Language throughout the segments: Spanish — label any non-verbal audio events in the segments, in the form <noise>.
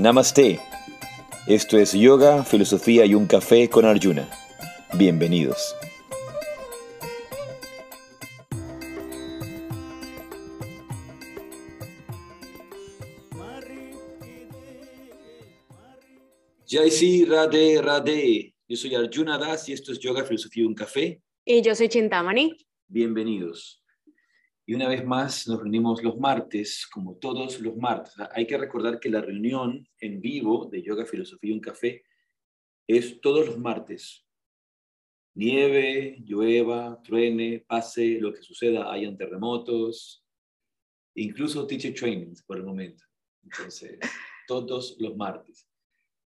Namaste. Esto es Yoga, Filosofía y un Café con Arjuna. Bienvenidos. Jai Sri Radhe Radhe. Yo soy Arjuna Das y esto es Yoga, Filosofía y un Café. Y yo soy Chintamani. Bienvenidos. Y una vez más nos reunimos los martes, como todos los martes. Hay que recordar que la reunión en vivo de Yoga, Filosofía y un Café es todos los martes. Nieve, llueva, truene, pase, lo que suceda, hayan terremotos, incluso teacher trainings por el momento. Entonces, <laughs> todos los martes.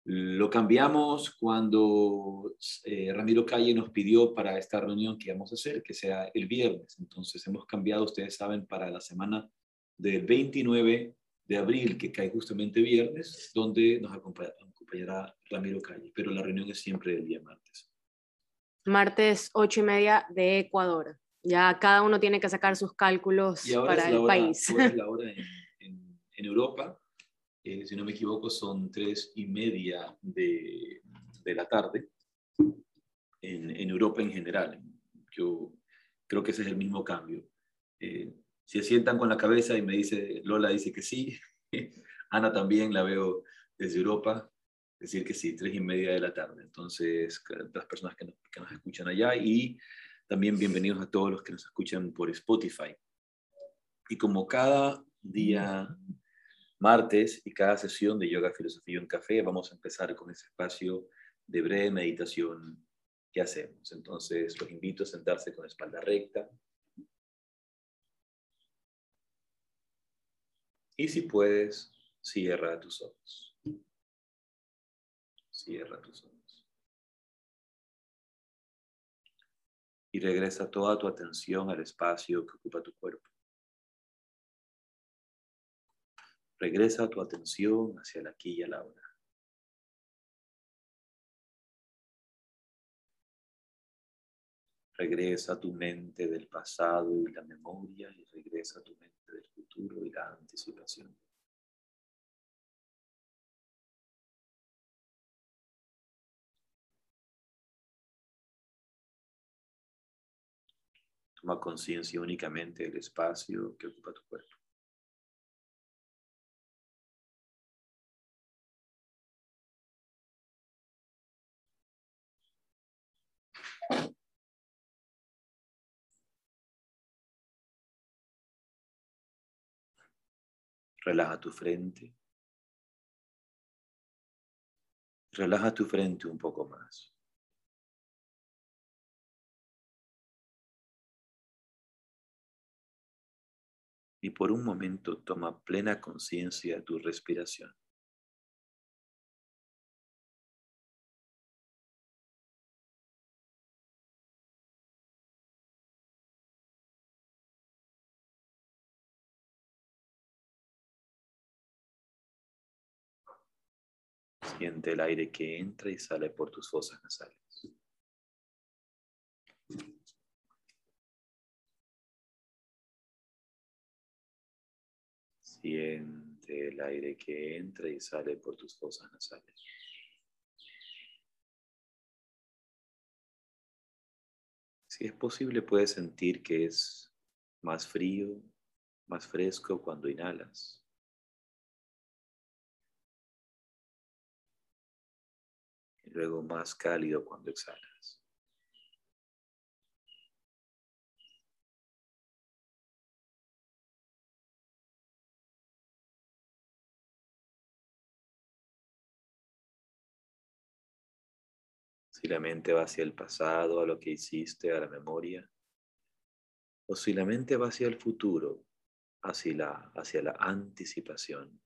Lo cambiamos cuando eh, Ramiro Calle nos pidió para esta reunión que íbamos a hacer, que sea el viernes. Entonces hemos cambiado, ustedes saben, para la semana del 29 de abril, que cae justamente viernes, donde nos acompañará Ramiro Calle. Pero la reunión es siempre el día martes. Martes 8 y media de Ecuador. Ya cada uno tiene que sacar sus cálculos para el país. Ahora es la <laughs> hora en, en Europa eh, si no me equivoco, son tres y media de, de la tarde en, en, Europa en general. Yo creo que ese es el mismo cambio. Eh, se sientan con la cabeza y me dice, Lola dice que sí, <laughs> Ana también la veo desde Europa, decir que sí, tres y media de la tarde. Entonces, las personas que nos, que nos escuchan allá y también bienvenidos a todos los que nos escuchan por Spotify. Y como cada día martes y cada sesión de Yoga, Filosofía en Café vamos a empezar con ese espacio de breve meditación que hacemos. Entonces los invito a sentarse con la espalda recta. Y si puedes, cierra tus ojos. Cierra tus ojos. Y regresa toda tu atención al espacio que ocupa tu cuerpo. Regresa tu atención hacia la aquí y la ahora. Regresa tu mente del pasado y la memoria y regresa tu mente del futuro y la anticipación. Toma conciencia únicamente del espacio que ocupa tu cuerpo. Relaja tu frente. Relaja tu frente un poco más. Y por un momento toma plena conciencia de tu respiración. Siente el aire que entra y sale por tus fosas nasales. Siente el aire que entra y sale por tus fosas nasales. Si es posible, puedes sentir que es más frío, más fresco cuando inhalas. Luego más cálido cuando exhalas. Si la mente va hacia el pasado, a lo que hiciste, a la memoria, o si la mente va hacia el futuro, hacia la, hacia la anticipación,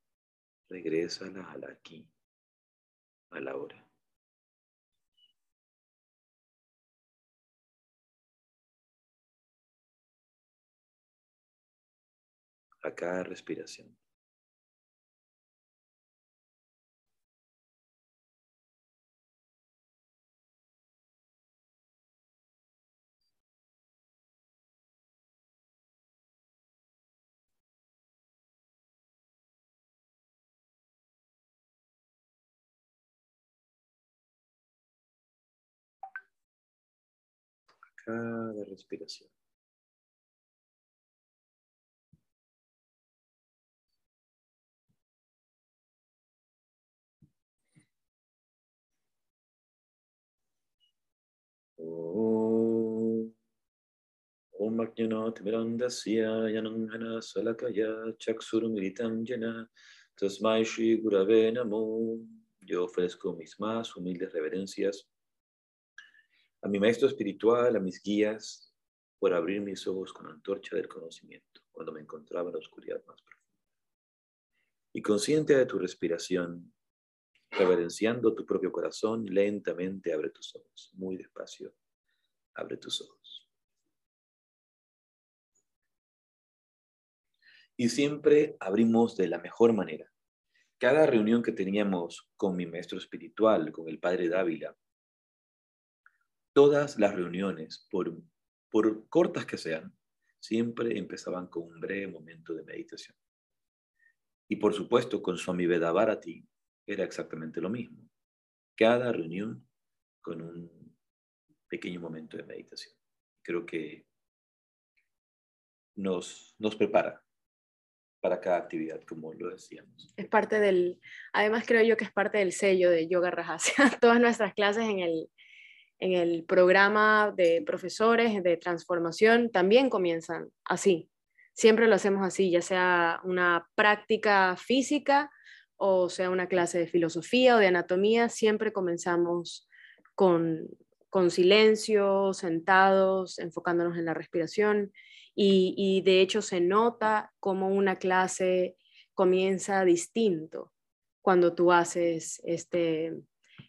regrésala a la aquí, a la hora. a cada respiración. cada respiración. Salakaya Chaksurumiritam Jana Tasmai Shri Gurave Namo. Yo ofrezco mis más humildes reverencias a mi maestro espiritual, a mis guías, por abrir mis ojos con antorcha del conocimiento cuando me encontraba en la oscuridad más profunda. Y consciente de tu respiración, reverenciando tu propio corazón, lentamente abre tus ojos, muy despacio, abre tus ojos. y siempre abrimos de la mejor manera. Cada reunión que teníamos con mi maestro espiritual, con el padre Dávila, todas las reuniones, por, por cortas que sean, siempre empezaban con un breve momento de meditación. Y por supuesto, con Swami Vedabharati era exactamente lo mismo. Cada reunión con un pequeño momento de meditación. Creo que nos, nos prepara para cada actividad, como lo decíamos. Es parte del, además creo yo que es parte del sello de Yoga Rajasya. <laughs> Todas nuestras clases en el, en el programa de profesores de transformación también comienzan así. Siempre lo hacemos así, ya sea una práctica física o sea una clase de filosofía o de anatomía, siempre comenzamos con, con silencio, sentados, enfocándonos en la respiración y, de hecho se nota como una clase comienza distinto cuando tú haces este,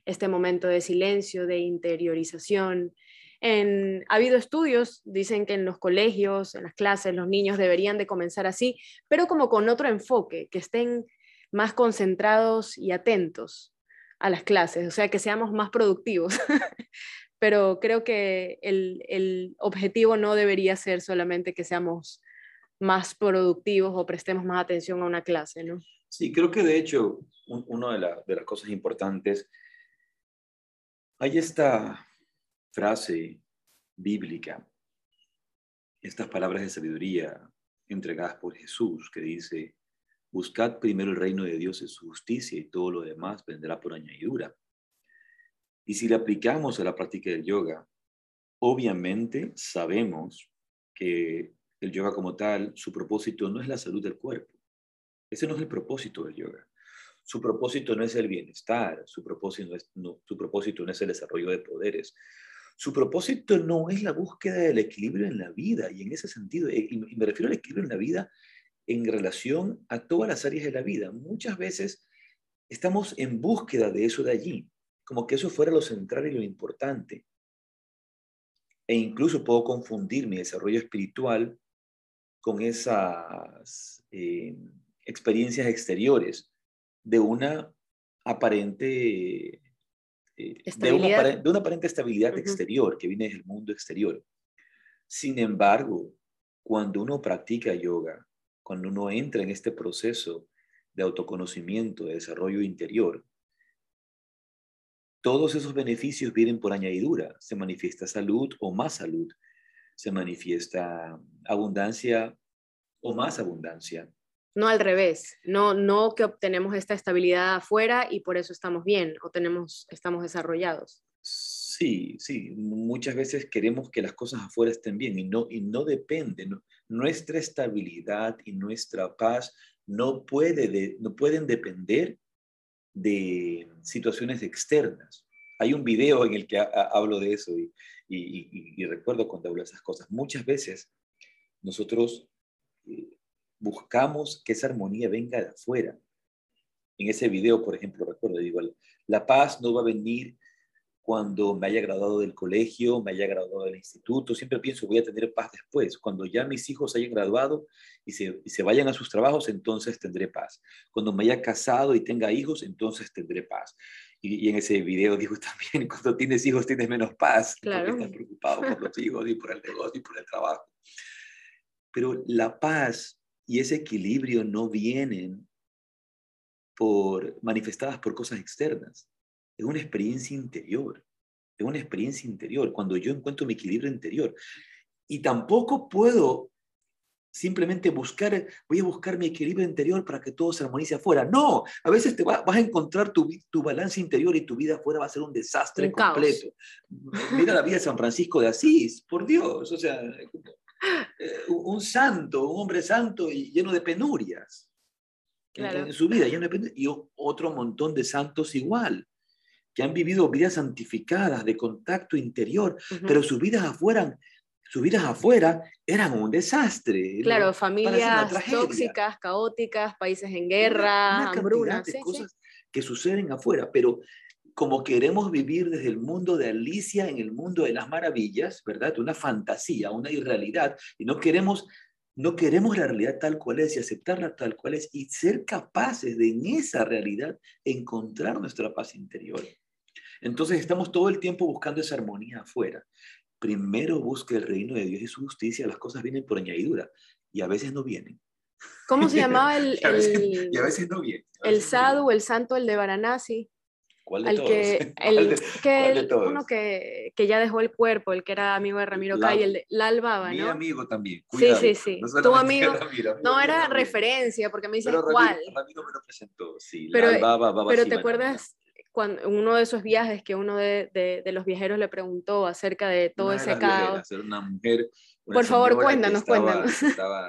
este momento de silencio, de interiorización. En, ha habido estudios, dicen que en los colegios, en las clases, los niños deberían de comenzar así, pero como con otro enfoque, que estén más concentrados y atentos a las clases, o sea, que seamos más productivos. <laughs> pero creo que el, objetivo no debería ser solamente que seamos más productivos o prestemos más atención a una clase, ¿no? Sí, creo que de hecho, una de, de las cosas importantes, hay esta frase bíblica, estas palabras de sabiduría entregadas por Jesús que dice, buscad primero el reino de Dios y su justicia y todo lo demás vendrá por añadidura. Y si le aplicamos a la práctica del yoga, obviamente sabemos que el yoga como tal, su propósito no es la salud del cuerpo. Ese no es el propósito del yoga. Su propósito no es el bienestar, su propósito no es, su propósito no es el desarrollo de poderes. Su propósito no es la búsqueda del equilibrio en la vida, y en ese sentido, eh, me refiero al equilibrio en la vida en relación a todas las áreas de la vida. Muchas veces estamos en búsqueda de eso de allí, como que eso fuera lo central y lo importante. E incluso puedo confundir mi desarrollo espiritual con esas eh, experiencias exteriores de una aparente eh, de, una, aparente estabilidad exterior que viene del mundo exterior. Sin embargo, cuando uno practica yoga, cuando uno entra en este proceso de autoconocimiento, de desarrollo interior, todos esos beneficios vienen por añadidura. Se manifiesta salud o más salud. Se manifiesta abundancia o más abundancia. No al revés, no, no que obtenemos esta estabilidad afuera y por eso estamos bien o tenemos, estamos desarrollados. Sí, sí, muchas veces queremos que las cosas afuera estén bien y no, y no depende. Nuestra estabilidad y nuestra paz no, puede no pueden depender de situaciones externas. Hay un video en el que hablo de eso y, recuerdo cuando hablo de esas cosas. Muchas veces nosotros eh, buscamos que esa armonía venga de afuera. En ese video, por ejemplo, recuerdo, digo, la paz no va a venir cuando me haya graduado del colegio, me haya graduado del instituto, siempre pienso voy a tener paz después. Cuando ya mis hijos hayan graduado y se, y se, vayan a sus trabajos, entonces tendré paz. Cuando me haya casado y tenga hijos, entonces tendré paz. Y, en ese video digo <laughs> también, cuando tienes hijos tienes menos paz, porque estás preocupado por los hijos y por el negocio y por el trabajo. Pero la paz y ese equilibrio no vienen por manifestadas por cosas externas es una experiencia interior. es una experiencia interior, cuando yo encuentro mi equilibrio interior. Y tampoco puedo simplemente buscar, voy a buscar mi equilibrio interior para que todo se armonice afuera. No, a veces te vas a encontrar tu, tu, balance interior y tu vida afuera va a ser un desastre completo. Mira la vida de San Francisco de Asís, por Dios, o sea, eh, un santo, un hombre santo y lleno de penurias. En, su vida, lleno de penurias. Y otro montón de santos igual que han vivido vidas santificadas de contacto interior, pero sus vidas afuera sus vidas afuera eran un desastre. Claro, familias tóxicas, caóticas, países en guerra, hambruna. De cosas que suceden afuera, pero como queremos vivir desde el mundo de Alicia en el mundo de las maravillas, ¿verdad? Una fantasía, una irrealidad, y no queremos, no queremos la realidad tal cual es y aceptarla tal cual es y ser capaces de en esa realidad encontrar nuestra paz interior. Entonces estamos todo el tiempo buscando esa armonía afuera primero busque el reino de Dios y su justicia, las cosas vienen por añadidura y a veces no vienen. ¿Cómo se <laughs> llamaba el... y, a veces, no vienen. El sadhu, el santo, el de Varanasi. ¿Cuál de todos? <laughs> Que, el, que uno que, que, ya dejó el cuerpo, el que era amigo de Ramiro Cay, el de Lalbaba, ¿no? Mi amigo también. Sí, sí, sí. tu <laughs> amigo. no era referencia, porque me dices cuál. Ramiro me lo presentó, sí. Pero, pero te acuerdas cuando, uno de esos viajes que uno de, de, los viajeros le preguntó acerca de todo ese caos. una mujer, Por favor, cuéntanos, cuéntanos. <laughs> Estaba,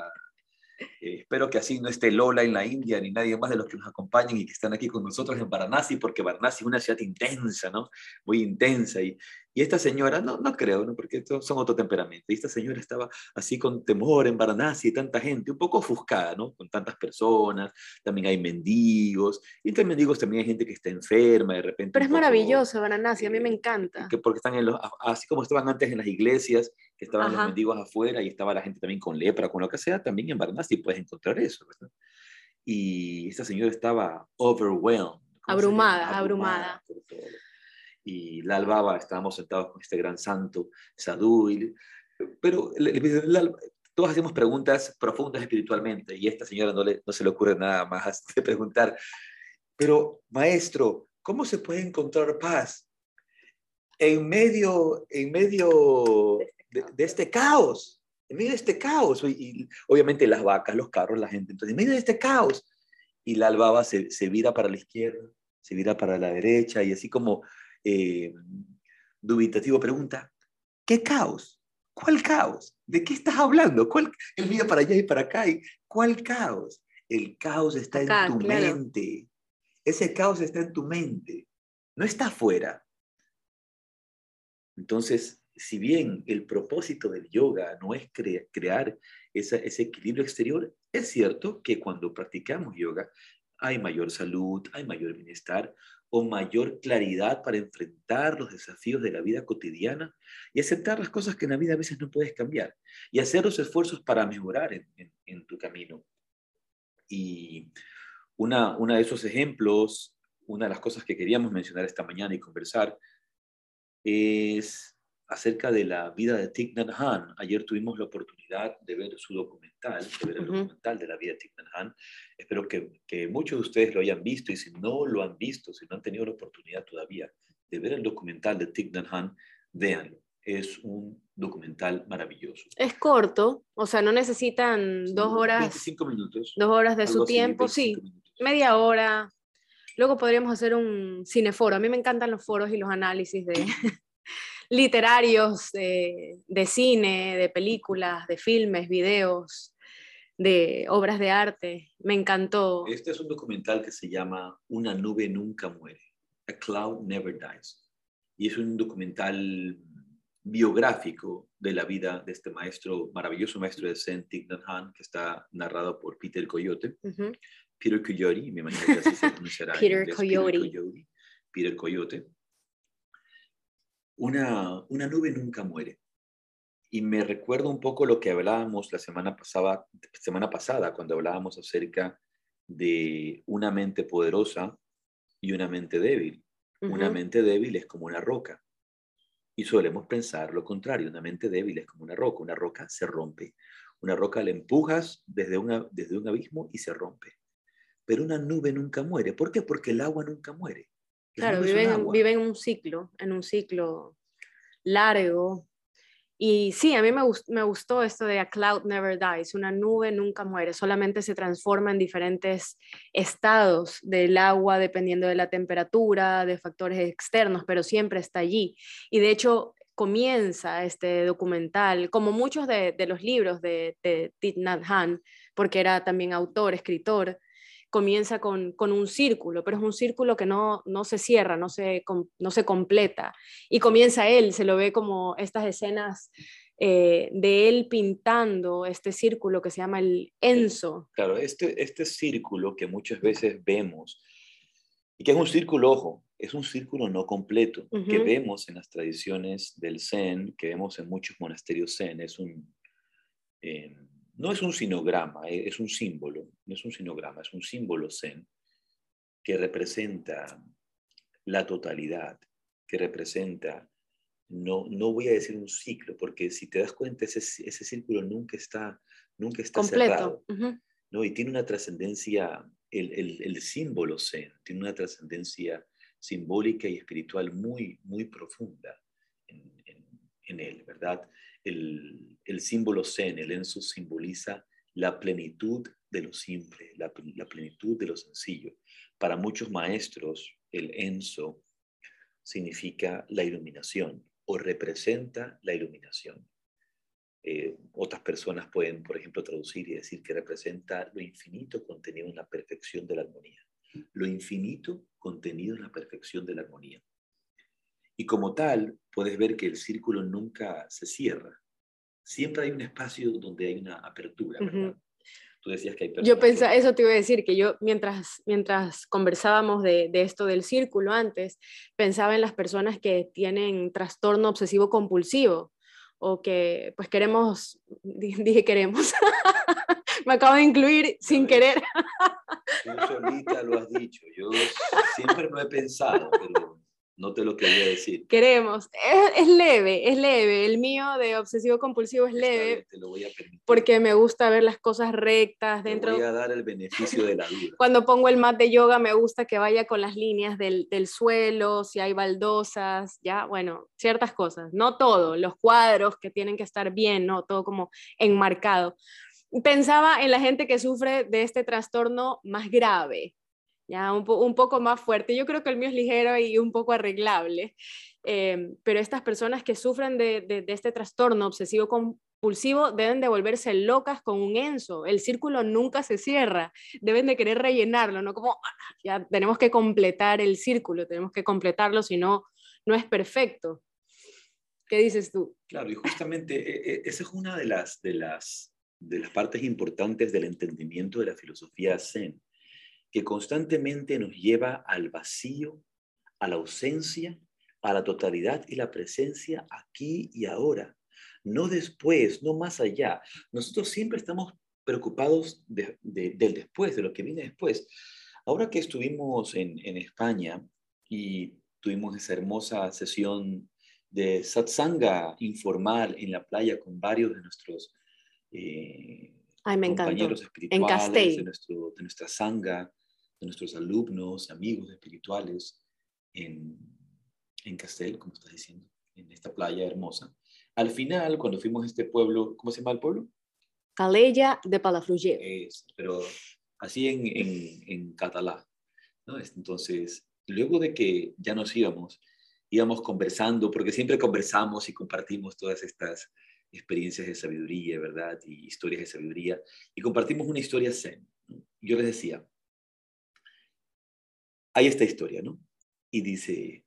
eh, espero que así no esté Lola en la India ni nadie más de los que nos acompañen y que están aquí con nosotros en Varanasi, porque Varanasi es una ciudad intensa, ¿no? Muy intensa. Y, y esta señora, no, no creo, ¿no? porque son otro temperamento. Y esta señora estaba así con temor en Varanasi y tanta gente, un poco ofuscada, ¿no? Con tantas personas, también hay mendigos, y entre mendigos también hay gente que está enferma de repente. Pero es maravilloso Varanasi, a mí me encanta. Que porque están en los, así como estaban antes en las iglesias, que estaban los mendigos afuera y estaba la gente también con lepra, con lo que sea, también en Varanasi puedes encontrar eso, ¿verdad? Y esta señora estaba overwhelmed. Abrumada, abrumada. abrumada y la albaba, estábamos sentados con este gran santo, Sadhu, pero todos hacemos preguntas profundas espiritualmente y a esta señora no, le, no se le ocurre nada más <laughs> de preguntar, pero maestro, ¿cómo se puede encontrar paz en medio, en medio de, este caos? En medio de este caos, y, obviamente las vacas, los carros, la gente, entonces en medio de este caos, y la albaba se, se vira para la izquierda, se vira para la derecha, y así como eh, dubitativo pregunta, ¿qué caos? ¿Cuál caos? ¿De qué estás hablando? ¿Cuál? Él mira para allá y para acá. Y, ¿Cuál caos? El caos está en tu mente. Ese caos está en tu mente. No está afuera. Entonces, si bien el propósito del yoga no es crear ese equilibrio exterior, es cierto que cuando practicamos yoga hay mayor salud, hay mayor bienestar, o mayor claridad para enfrentar los desafíos de la vida cotidiana y aceptar las cosas que en la vida a veces no puedes cambiar y hacer los esfuerzos para mejorar en, tu camino. Y una, una de esos ejemplos, una de las cosas que queríamos mencionar esta mañana y conversar es acerca de la vida de Thich Nhat Hanh. Ayer tuvimos la oportunidad de ver su documental, de ver el documental de la vida de Thich Nhat Hanh. Espero que, que, muchos de ustedes lo hayan visto y si no lo han visto, si no han tenido la oportunidad todavía de ver el documental de Thich Nhat Hanh, véanlo. Es un documental maravilloso. Es corto, o sea, no necesitan dos horas. 25 minutos. Dos horas de su tiempo, sí. Media hora, Luego podríamos hacer un cineforo. A mí me encantan los foros y los análisis de, <clears throat> literarios de, cine, de películas, de filmes, videos, de obras de arte. Me encantó. Este es un documental que se llama Una nube nunca muere, A Cloud Never Dies. Y es un documental biográfico de la vida de este maestro, maravilloso maestro de Zen, Thich Nhat Hanh, que está narrado por Peter Coyote. Peter Coyote, me imagino que así se pronunciará. Peter Coyote. Peter Coyote una, nube nunca muere. Y me recuerdo un poco lo que hablábamos la semana pasada, semana pasada cuando hablábamos acerca de una mente poderosa y una mente débil. Una mente débil es como una roca. Y solemos pensar lo contrario, una mente débil es como una roca. Una roca se rompe. Una roca la empujas desde, una, desde un abismo y se rompe. Pero una nube nunca muere. ¿Por qué? Porque el agua nunca muere. Claro, viven, viven en un ciclo, en un ciclo largo. Y sí, a mí me, me gustó esto de A Cloud Never Dies, una nube nunca muere, solamente se transforma en diferentes estados del agua dependiendo de la temperatura, de factores externos, pero siempre está allí. Y de hecho comienza este documental, como muchos de, los libros de, de Thich Nhat Hanh, porque era también autor, escritor, comienza con, un círculo, pero es un círculo que no, no se cierra, no se, no se completa. Y comienza él, se lo ve como estas escenas eh, de él pintando este círculo que se llama el Enzo. Claro, este, este círculo que muchas veces vemos, y que es un círculo, ojo, es un círculo no completo, que vemos en las tradiciones del Zen, que vemos en muchos monasterios Zen, es un... Eh, no es un sinograma, eh, es un símbolo, no es un sinograma, es un símbolo zen que representa la totalidad, que representa, no, no voy a decir un ciclo, porque si te das cuenta, ese, ese círculo nunca está, nunca está cerrado, ¿no? Y tiene una trascendencia, el, el, símbolo zen, tiene una trascendencia simbólica y espiritual muy, muy profunda en, en él, ¿verdad? El, símbolo Zen, el Enso, simboliza la plenitud de lo simple, la, plenitud de lo sencillo. Para muchos maestros, el Enso significa la iluminación o representa la iluminación. Eh, otras personas pueden, por ejemplo, traducir y decir que representa lo infinito contenido en la perfección de la armonía. Lo infinito contenido en la perfección de la armonía. Y como tal, puedes ver que el círculo nunca se cierra. Siempre hay un espacio donde hay una apertura, ¿verdad? Tú decías que hay Yo pensaba, eso te iba a decir, que yo mientras, mientras conversábamos de, de, esto del círculo antes, pensaba en las personas que tienen trastorno obsesivo compulsivo o que pues queremos, <laughs> dije queremos, <laughs> me acabo de incluir sin querer. Tú solita lo has dicho, yo siempre lo he pensado, pero no te lo quería decir. Queremos. Es, leve, es leve. El mío de obsesivo compulsivo es leve. te lo voy a permitir. Porque me gusta ver las cosas rectas dentro. Te voy a dar el beneficio de la duda. Cuando pongo el mat de yoga me gusta que vaya con las líneas del, del suelo, si hay baldosas, ya, bueno, ciertas cosas. No todo, los cuadros que tienen que estar bien, no todo como enmarcado. Pensaba en la gente que sufre de este trastorno más grave, ya un, poco más fuerte. Yo creo que el mío es ligero y un poco arreglable, em, pero estas personas que sufren de, de, este trastorno obsesivo compulsivo deben de volverse locas con un enso. El círculo nunca se cierra, deben de querer rellenarlo, no como ah, ya tenemos que completar el círculo, tenemos que completarlo, si no, no es perfecto. ¿Qué dices tú? Claro, y justamente e, e, esa es una de las, de las, de las partes importantes del entendimiento de la filosofía zen que constantemente nos lleva al vacío, a la ausencia, a la totalidad y la presencia aquí y ahora, no después, no más allá. Nosotros siempre estamos preocupados del después, de lo que viene después. Ahora que estuvimos en, España y tuvimos esa hermosa sesión de satsanga informal en la playa con varios de nuestros eh, compañeros espirituales, de, nuestro, de nuestra sanga, de nuestros alumnos, amigos espirituales en, en Castel, como estás diciendo, en esta playa hermosa. Al final, cuando fuimos a este pueblo, ¿cómo se llama el pueblo? Calella de Palafrugell. Es, pero así en, en, en catalán. ¿no? Entonces, luego de que ya nos íbamos, íbamos conversando, porque siempre conversamos y compartimos todas estas experiencias de sabiduría, ¿verdad? Y historias de sabiduría. Y compartimos una historia zen. Yo les decía, hay esta historia, ¿no? Y dice,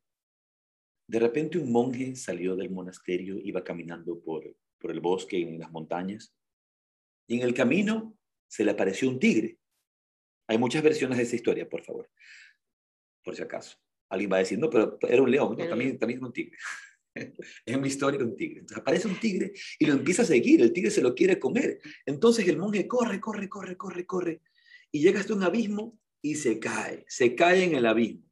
de repente un monje salió del monasterio, iba caminando por, por el bosque en las montañas, y en el camino se le apareció un tigre. Hay muchas versiones de esa historia, por favor, por si acaso. Alguien va a decir, no, pero era un león, no, también, también es un tigre. <laughs> es una historia de un tigre. Entonces aparece un tigre y lo empieza a seguir, el tigre se lo quiere comer. Entonces el monje corre, corre, corre, corre, corre, y llega hasta un abismo y se cae, se cae en el abismo,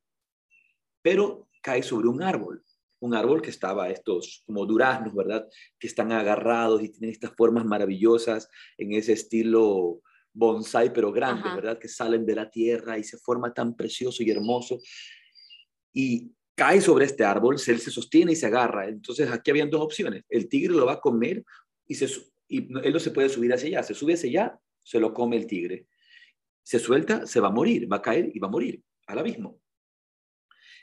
pero cae sobre un árbol, un árbol que estaba estos como duraznos, ¿verdad? Que están agarrados y tienen estas formas maravillosas en ese estilo bonsai, pero grande, ¿verdad? Que salen de la tierra y se forma tan precioso y hermoso. y cae sobre este árbol, él se sostiene y se agarra. Entonces aquí habían dos opciones. El tigre lo va a comer y, se, y él no se puede subir hacia allá. Se sube hacia allá, se lo come el tigre. Se suelta, se va a morir, va a caer y va a morir al abismo.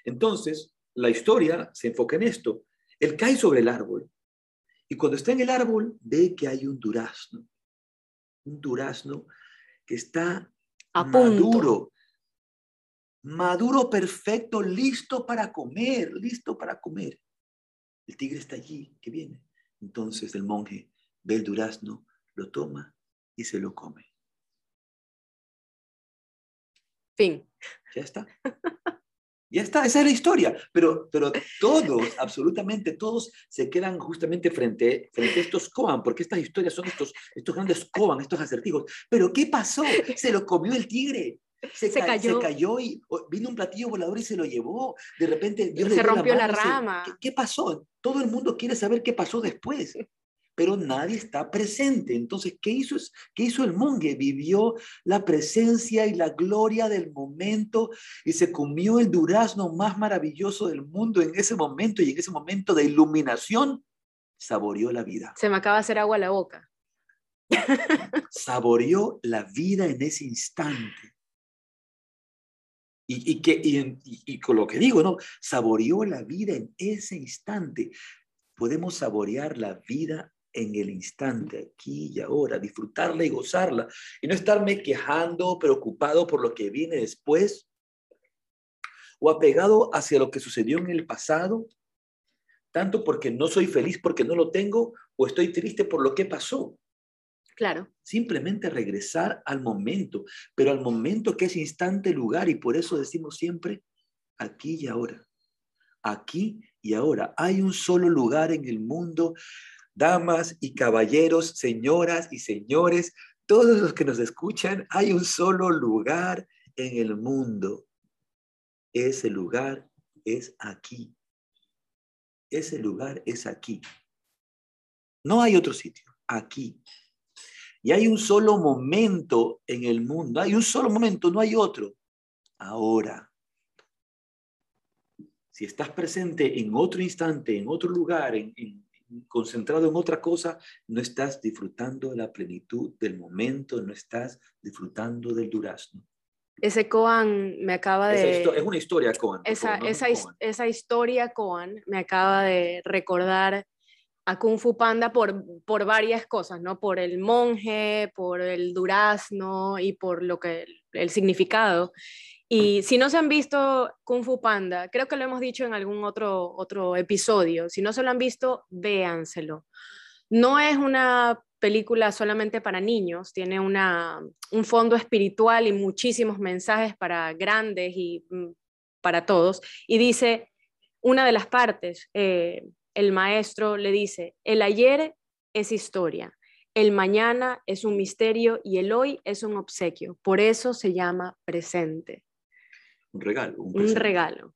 Entonces, la historia se enfoca en esto. Él cae sobre el árbol y cuando está en el árbol ve que hay un durazno. Un durazno que está a maduro, maduro perfecto, listo para comer, listo para comer. El tigre está allí, que viene. Entonces el monje ve el durazno, lo toma y se lo come. Fin. Ya está. Ya está, esa es la historia. Pero, pero todos, absolutamente todos, se quedan justamente frente, frente a estos koan, porque estas historias son estos, estos grandes koan, estos acertijos. Pero ¿qué pasó? Se lo comió el tigre. Se, cayó. se, cayó. y vino un platillo volador y se lo llevó. De repente Dios se rompió la, rama. ¿Qué pasó? Todo el mundo quiere saber qué pasó después pero nadie está presente. Entonces, ¿qué hizo, ¿qué hizo el monje? Vivió la presencia y la gloria del momento y se comió el durazno más maravilloso del mundo en ese momento y en ese momento de iluminación saboreó la vida. Se me acaba de hacer agua a la boca. <laughs> saboreó la vida en ese instante. Y, y, que, y, y, con lo que digo, ¿no? Saboreó la vida en ese instante. Podemos saborear la vida en el instante, aquí y ahora, disfrutarla y gozarla, y no estarme quejando, preocupado por lo que viene después, o apegado hacia lo que sucedió en el pasado, tanto porque no soy feliz porque no lo tengo, o estoy triste por lo que pasó. Claro. Simplemente regresar al momento, pero al momento que es instante, lugar, y por eso decimos siempre, aquí y ahora. Aquí y ahora. Hay un solo lugar en el mundo damas y caballeros, señoras y señores, todos los que nos escuchan, hay un solo lugar en el mundo. Ese lugar es aquí. Ese lugar es aquí. No hay otro sitio, aquí. Y hay un solo momento en el mundo, hay un solo momento, no hay otro. Ahora. Si estás presente en otro instante, en otro lugar, en, concentrado en otra cosa, no estás disfrutando de la plenitud del momento, no estás disfrutando del durazno. Ese Koan me acaba de... es una historia Koan. Esa, esa, esa historia Koan me acaba de recordar a Kung Fu Panda por, por varias cosas, ¿no? Por el monje, por el durazno y por lo que el significado. Y si no se han visto Kung Fu Panda, creo que lo hemos dicho en algún otro, otro episodio, si no se lo han visto, véanselo. No es una película solamente para niños, tiene una, un fondo espiritual y muchísimos mensajes para grandes y mm, para todos. Y dice, una de las partes, eh, el maestro le dice, el ayer es historia, el mañana es un misterio y el hoy es un obsequio. Por eso se llama presente. Un regalo. Un, regalo.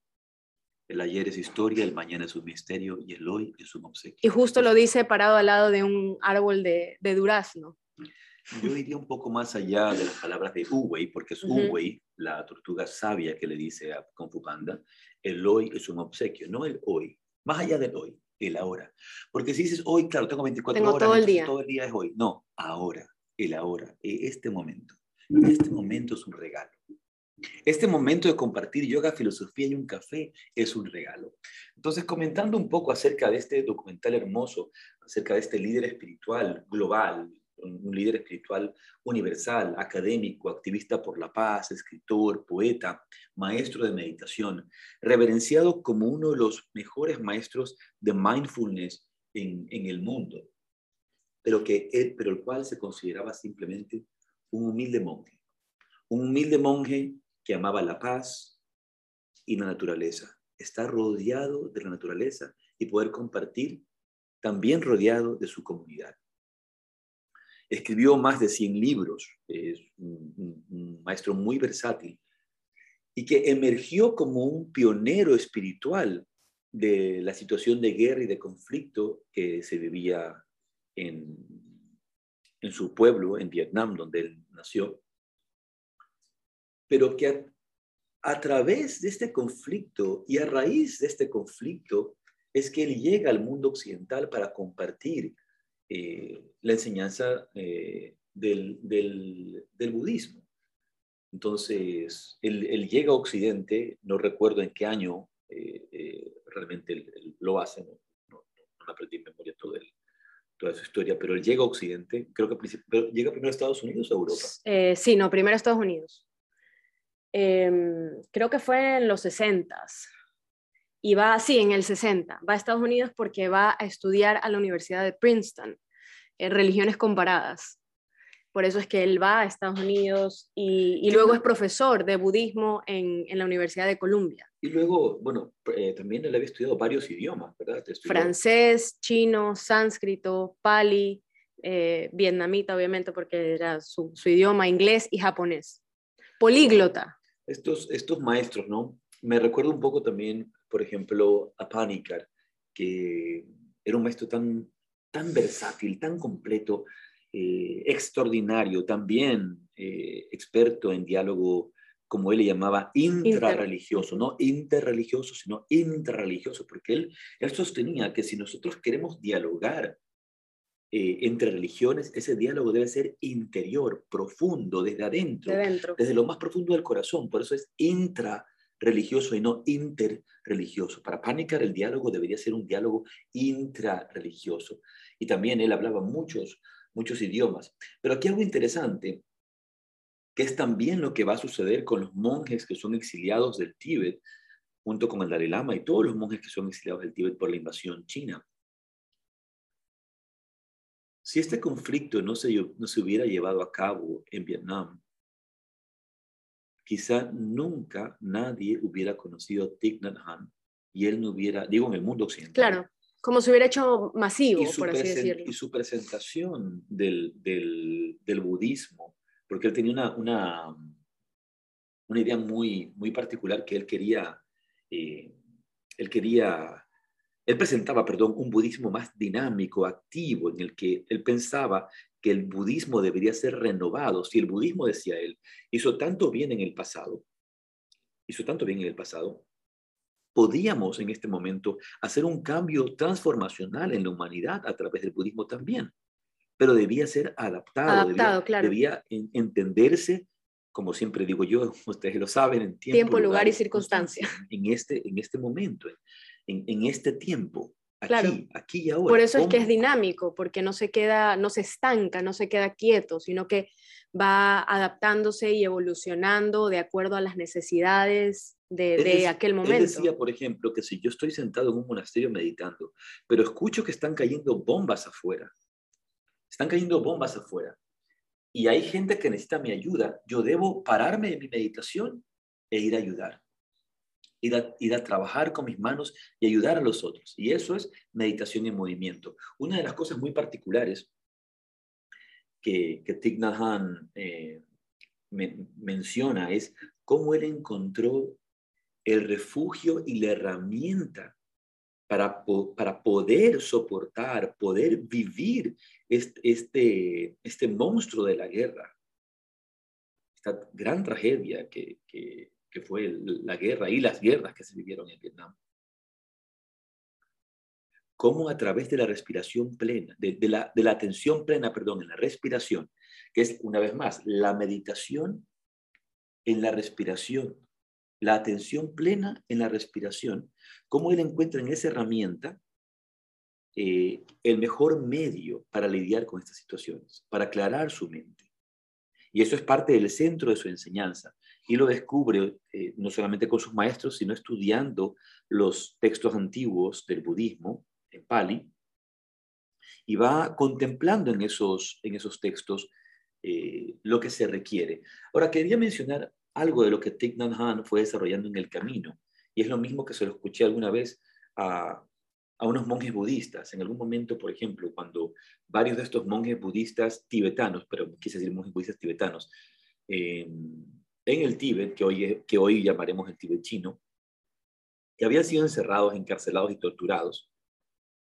El ayer es historia, el mañana es un misterio y el hoy es un obsequio. Y justo lo dice parado al lado de un árbol de, durazno. Yo iría un poco más allá de las palabras de Uwei, porque es Uwei, la tortuga sabia que le dice a Kung Fu Panda, el hoy es un obsequio, no el hoy, más allá del hoy, el ahora. Porque si dices hoy, claro, tengo 24 horas, todo el día. todo el día es hoy. No, ahora, el ahora, e, este momento. Este momento es un regalo. Este momento de compartir yoga, filosofía y un café es un regalo. Entonces, comentando un poco acerca de este documental hermoso, acerca de este líder espiritual global, un líder espiritual universal, académico, activista por la paz, escritor, poeta, maestro de meditación, reverenciado como uno de los mejores maestros de mindfulness en, el mundo, pero, que él, pero el cual se consideraba simplemente un humilde monje. Un humilde monje que amaba la paz y la naturaleza. Estar rodeado de la naturaleza y poder compartir también rodeado de su comunidad. Escribió más de 100 libros, es un, maestro muy versátil y que emergió como un pionero espiritual de la situación de guerra y de conflicto que se vivía en, en su pueblo, en Vietnam, donde él nació pero que a través de este conflicto y a raíz de este conflicto es que él llega al mundo occidental para compartir eh, la enseñanza eh, del, del, budismo. Entonces, él, llega a Occidente, no recuerdo en qué año eh, realmente lo hace, no, no, no, aprendí en memoria todo el, toda su historia, pero él llega a Occidente, creo que llega primero a Estados Unidos o a Europa. sí, no, primero a Estados Unidos. Em, creo que fue en los 60 y va, sí, en el 60, va a Estados Unidos porque va a estudiar a la Universidad de Princeton, en religiones comparadas. Por eso es que él va a Estados Unidos y, luego es profesor de budismo en, en, la Universidad de Columbia. Y luego, bueno, eh, también él había estudiado varios idiomas, ¿verdad? Francés, chino, sánscrito, pali, eh, vietnamita, obviamente, porque era su, su idioma, inglés y japonés. Políglota estos, estos maestros, ¿no? Me recuerdo un poco también, por ejemplo, a Panikar, que era un maestro tan, tan versátil, tan completo, eh, extraordinario, también eh, experto en diálogo, como él le llamaba, intrarreligioso, no interreligioso, sino intrarreligioso, porque él, él sostenía que si nosotros queremos dialogar eh, entre religiones, ese diálogo debe ser interior, profundo, desde adentro, desde lo más profundo del corazón. Por eso es intrarreligioso y no interreligioso. Para Pánicar el diálogo debería ser un diálogo intrarreligioso. Y también él hablaba muchos, muchos idiomas. Pero aquí algo interesante, que es también lo que va a suceder con los monjes que son exiliados del Tíbet, junto con el Dalai Lama y todos los monjes que son exiliados del Tíbet por la invasión china. Si este conflicto no se, no se hubiera llevado a cabo en Vietnam, quizá nunca nadie hubiera conocido a Thich Nhat Hanh y él no hubiera, digo, en el mundo occidental. Claro, como se hubiera hecho masivo, por así decirlo. Y su presentación del, del, budismo, porque él tenía una, una, una, idea muy, muy particular que él quería, eh, él quería él presentaba, perdón, un budismo más dinámico, activo, en el que él pensaba que el budismo debería ser renovado. Si el budismo, decía él, hizo tanto bien en el pasado, hizo tanto bien en el pasado, podíamos en este momento hacer un cambio transformacional en la humanidad a través del budismo también, pero debía ser adaptado, debía, entenderse, como siempre digo yo, <laughs> ustedes lo saben, en tiempo, lugar, y circunstancia. En este, en este momento en, este tiempo, aquí, aquí y ahora. Por eso es que es dinámico, porque no se queda, no se estanca, no se queda quieto, sino que va adaptándose y evolucionando de acuerdo a las necesidades de, aquel momento. Él decía, por ejemplo, que si yo estoy sentado en un monasterio meditando, pero escucho que están cayendo bombas afuera, están cayendo bombas afuera, y hay gente que necesita mi ayuda, yo debo pararme de mi meditación e ir a ayudar ir a, trabajar con mis manos y ayudar a los otros. Y eso es meditación en movimiento. Una de las cosas muy particulares que, que Thich eh, menciona es cómo él encontró el refugio y la herramienta para, para poder soportar, poder vivir este, este, monstruo de la guerra, esta gran tragedia que, que fue la guerra y las guerras que se vivieron en Vietnam. Cómo a través de la respiración plena, de, la, de la atención plena, perdón, en la respiración, que es una vez más la meditación en la respiración, la atención plena en la respiración, cómo él encuentra en esa herramienta eh, el mejor medio para lidiar con estas situaciones, para aclarar su mente. Y eso es parte del centro de su enseñanza y lo descubre eh, no solamente con sus maestros, sino estudiando los textos antiguos del budismo en Pali, y va contemplando en esos, en esos textos eh, lo que se requiere. Ahora, quería mencionar algo de lo que Thich Nhat Hanh fue desarrollando en el camino, y es lo mismo que se lo escuché alguna vez a, a unos monjes budistas. En algún momento, por ejemplo, cuando varios de estos monjes budistas tibetanos, pero quise decir monjes budistas tibetanos, eh, en el Tíbet, que hoy, llamaremos el Tíbet chino, que habían sido encerrados, encarcelados y torturados.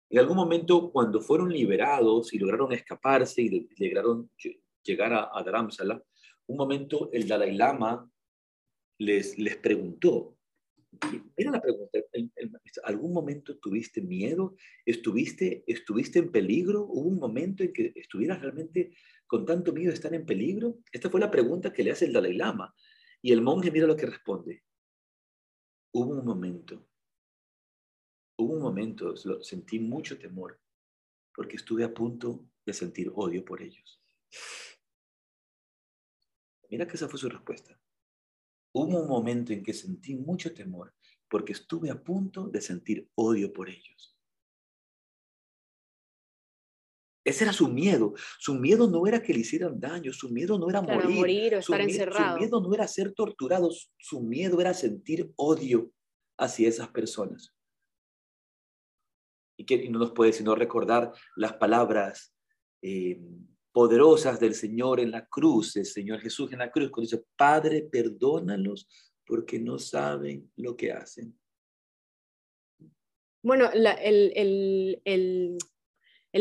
En algún momento, cuando fueron liberados y lograron escaparse y lograron llegar a, a Dharamsala, un momento el Dalai Lama les, les preguntó, mira la pregunta, ¿en, algún momento tuviste miedo? ¿Estuviste, ¿Estuviste en peligro? ¿Hubo un momento en que estuvieras realmente con tanto miedo de estar en peligro? Esta fue la pregunta que le hace el Dalai Lama. Y el monje mira lo que responde. Hubo un momento, hubo un momento, sentí mucho temor, porque estuve a punto de sentir odio por ellos. Mira que esa fue su respuesta. Hubo un momento en que sentí mucho temor porque estuve a punto de sentir odio por ellos. Ese era su miedo. Su miedo no era que le hicieran daño, su miedo no era morir, o estar encerrado. Su miedo no era ser torturado, su miedo era sentir odio hacia esas personas. Y, que, no nos puede sino recordar las palabras eh, poderosas del Señor en la cruz, el Señor Jesús en la cruz, cuando dice, Padre, perdónalos porque no saben lo que hacen. Bueno, el, el,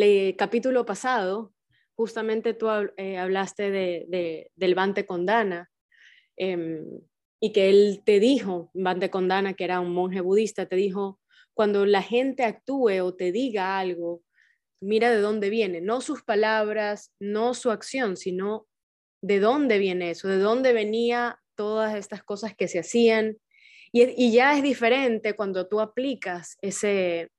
eh, capítulo pasado, justamente tú eh, hablaste de, del Bante Condana em, y que él te dijo, Bante Condana, que era un monje budista, te dijo, cuando la gente actúe o te diga algo, mira de dónde viene, no sus palabras, no su acción, sino de dónde viene eso, de dónde venía todas estas cosas que se hacían. Y, ya es diferente cuando tú aplicas ese,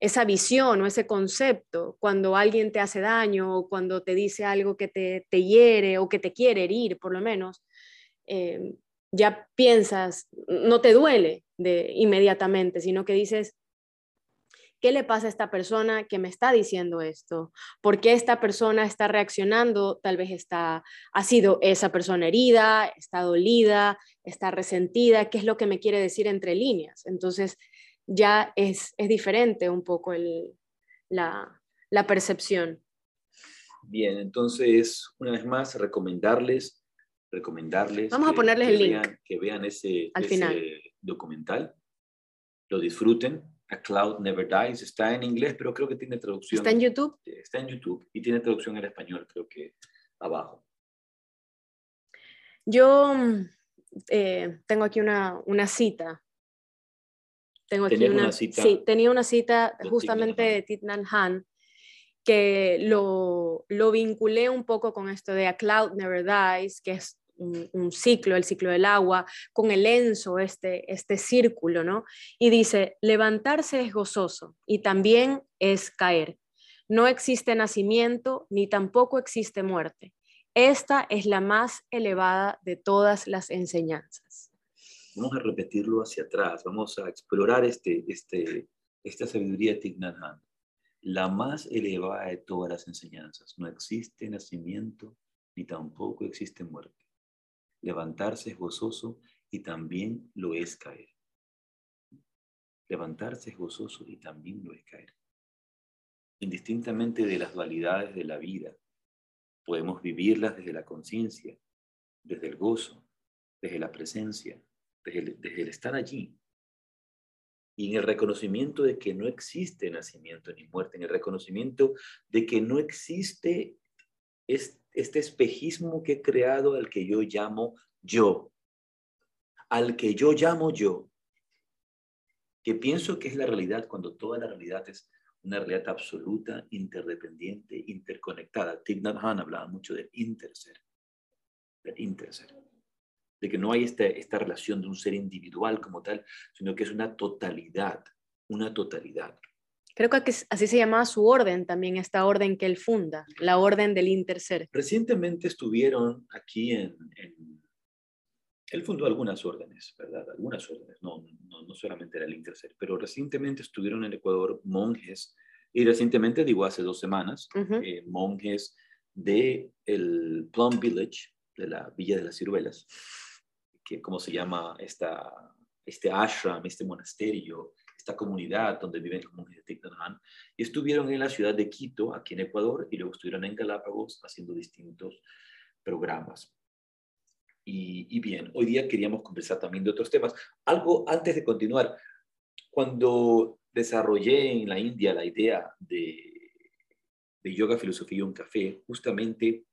esa visión o ese concepto, cuando alguien te hace daño o cuando te dice algo que te, te hiere o que te quiere herir, por lo menos, eh, ya piensas, no te duele de, inmediatamente, sino que dices, ¿Qué le pasa a esta persona que me está diciendo esto? ¿Por qué esta persona está reaccionando? Tal vez está, ha sido esa persona herida, está dolida, está resentida. ¿Qué es lo que me quiere decir entre líneas? Entonces ya es, es diferente un poco el, la, la percepción. Bien, entonces, una vez más, recomendarles, recomendarles. Vamos a ponerles el link. que vean ese, ese documental, lo disfruten, a Cloud Never Dies. Está en inglés, pero creo que tiene traducción. ¿Está en YouTube? Está en YouTube y tiene traducción en español, creo que abajo. Yo eh, tengo aquí una, una, cita. Tengo aquí una, cita. Sí, tenía una cita justamente de Thich Han que lo, lo vinculé un poco con esto de A Cloud Never Dies, que es un, ciclo, el ciclo del agua, con el enso, este, este círculo, ¿no? Y dice, levantarse es gozoso y también es caer. No existe nacimiento ni tampoco existe muerte. Esta es la más elevada de todas las enseñanzas. Vamos a repetirlo hacia atrás, vamos a explorar este, este, esta sabiduría de Thich La más elevada de todas las enseñanzas. No existe nacimiento ni tampoco existe muerte. Levantarse es gozoso y también lo es caer. Levantarse es gozoso y también lo es caer. Indistintamente de las dualidades de la vida, podemos vivirlas desde la conciencia, desde el gozo, desde la presencia, desde el, desde estar allí. Y en el reconocimiento de que no existe nacimiento ni muerte, en el reconocimiento de que no existe este este espejismo que he creado al que yo llamo yo, al que yo llamo yo, que pienso que es la realidad cuando toda la realidad es una realidad absoluta, interdependiente, interconectada. Thich Nhat Hanh hablaba mucho del interser, del interser, de que no hay esta, esta relación de un ser individual como tal, sino que es una totalidad, una totalidad. Creo que así se llamaba su orden también, esta orden que él funda, la orden del interser. Recientemente estuvieron aquí en, Él fundó algunas órdenes, ¿verdad? Algunas órdenes, no, no, solamente era el interser, pero recientemente estuvieron en Ecuador monjes, y recientemente, digo hace dos semanas, eh, monjes de el Plum Village, de la Villa de las Ciruelas, que como se llama esta, este ashram, este monasterio esta comunidad donde viven los monjes de y estuvieron en la ciudad de Quito, aquí en Ecuador, y luego estuvieron en Galápagos haciendo distintos programas. Y, bien, hoy día queríamos conversar también de otros temas. Algo antes de continuar, cuando desarrollé en la India la idea de, de yoga, filosofía y un café, justamente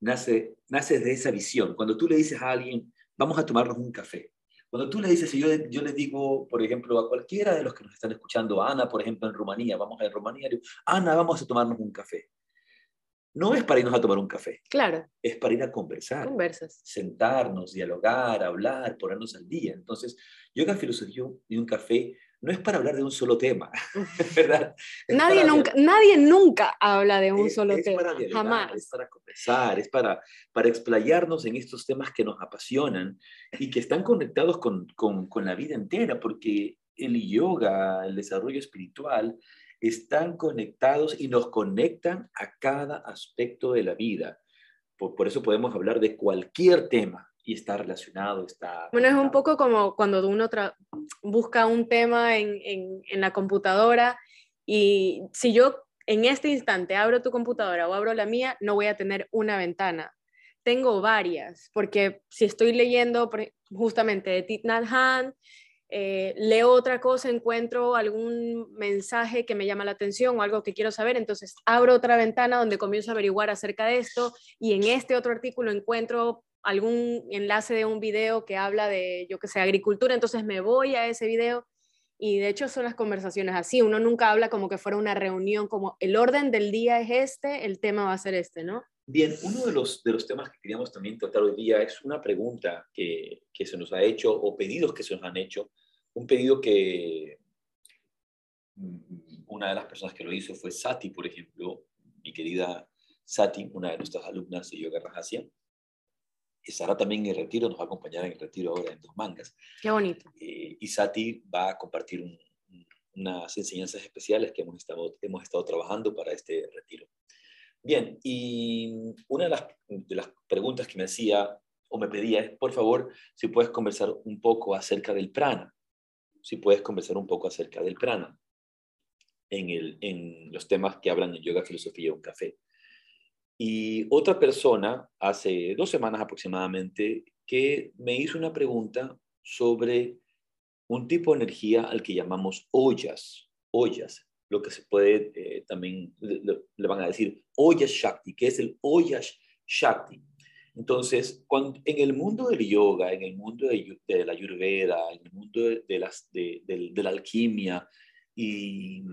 nace, nace de esa visión. Cuando tú le dices a alguien, vamos a tomarnos un café. Cuando tú le dices, yo, yo le digo, por ejemplo, a cualquiera de los que nos están escuchando, a Ana, por ejemplo, en Rumanía, vamos a Rumanía, digo, Ana, vamos a tomarnos un café. No es para irnos a tomar un café. Claro. Es para ir a conversar. Conversas. Sentarnos, dialogar, hablar, ponernos al día. Entonces, yoga, filosofía y un café no es para hablar de un solo tema, <laughs> ¿verdad? nadie, nunca, nadie nunca habla de un solo tema, para jamás. Es para conversar, es para, para explayarnos en estos temas que nos apasionan y que están conectados con, con, con la vida entera, porque el yoga, el desarrollo espiritual, están conectados y nos conectan a cada aspecto de la vida. Por, por eso podemos hablar de cualquier tema, y está relacionado, está... Bueno, es un poco como cuando uno busca un tema en, en, en, la computadora y si yo en este instante abro tu computadora o abro la mía, no voy a tener una ventana. Tengo varias, porque si estoy leyendo justamente de Thich Nhat Hanh, eh, leo otra cosa, encuentro algún mensaje que me llama la atención o algo que quiero saber, entonces abro otra ventana donde comienzo a averiguar acerca de esto y en este otro artículo encuentro algún enlace de un video que habla de, yo que sé, agricultura, entonces me voy a ese video y de hecho son las conversaciones así, uno nunca habla como que fuera una reunión, como el orden del día es este, el tema va a ser este, ¿no? Bien, uno de los, de los temas que queríamos también tratar hoy día es una pregunta que, que se nos ha hecho o pedidos que se nos han hecho. Un pedido que mm, una de las personas que lo hizo fue Sati, por ejemplo, mi querida Sati, una de nuestras alumnas de Yoga Rajasia estará también en el retiro, nos va a acompañar en el retiro ahora en Dos Mangas. Qué bonito. Eh, y Sati va a compartir unas enseñanzas especiales que hemos estado, hemos estado trabajando para este retiro. Bien, y una de las, de las preguntas que me hacía o me pedía es, por favor, si puedes conversar un poco acerca del prana, si puedes conversar un poco acerca del prana en, el, en los temas que hablan en yoga, filosofía y un café. Y otra persona, hace dos semanas aproximadamente, que me hizo una pregunta sobre un tipo de energía al que llamamos ollas, ollas, lo que se puede eh, también, le, van a decir ollas Shakti, que es el ollas Shakti. Entonces, cuando, en el mundo del yoga, en el mundo de, la ayurveda, en el mundo de, de, de la alquimia y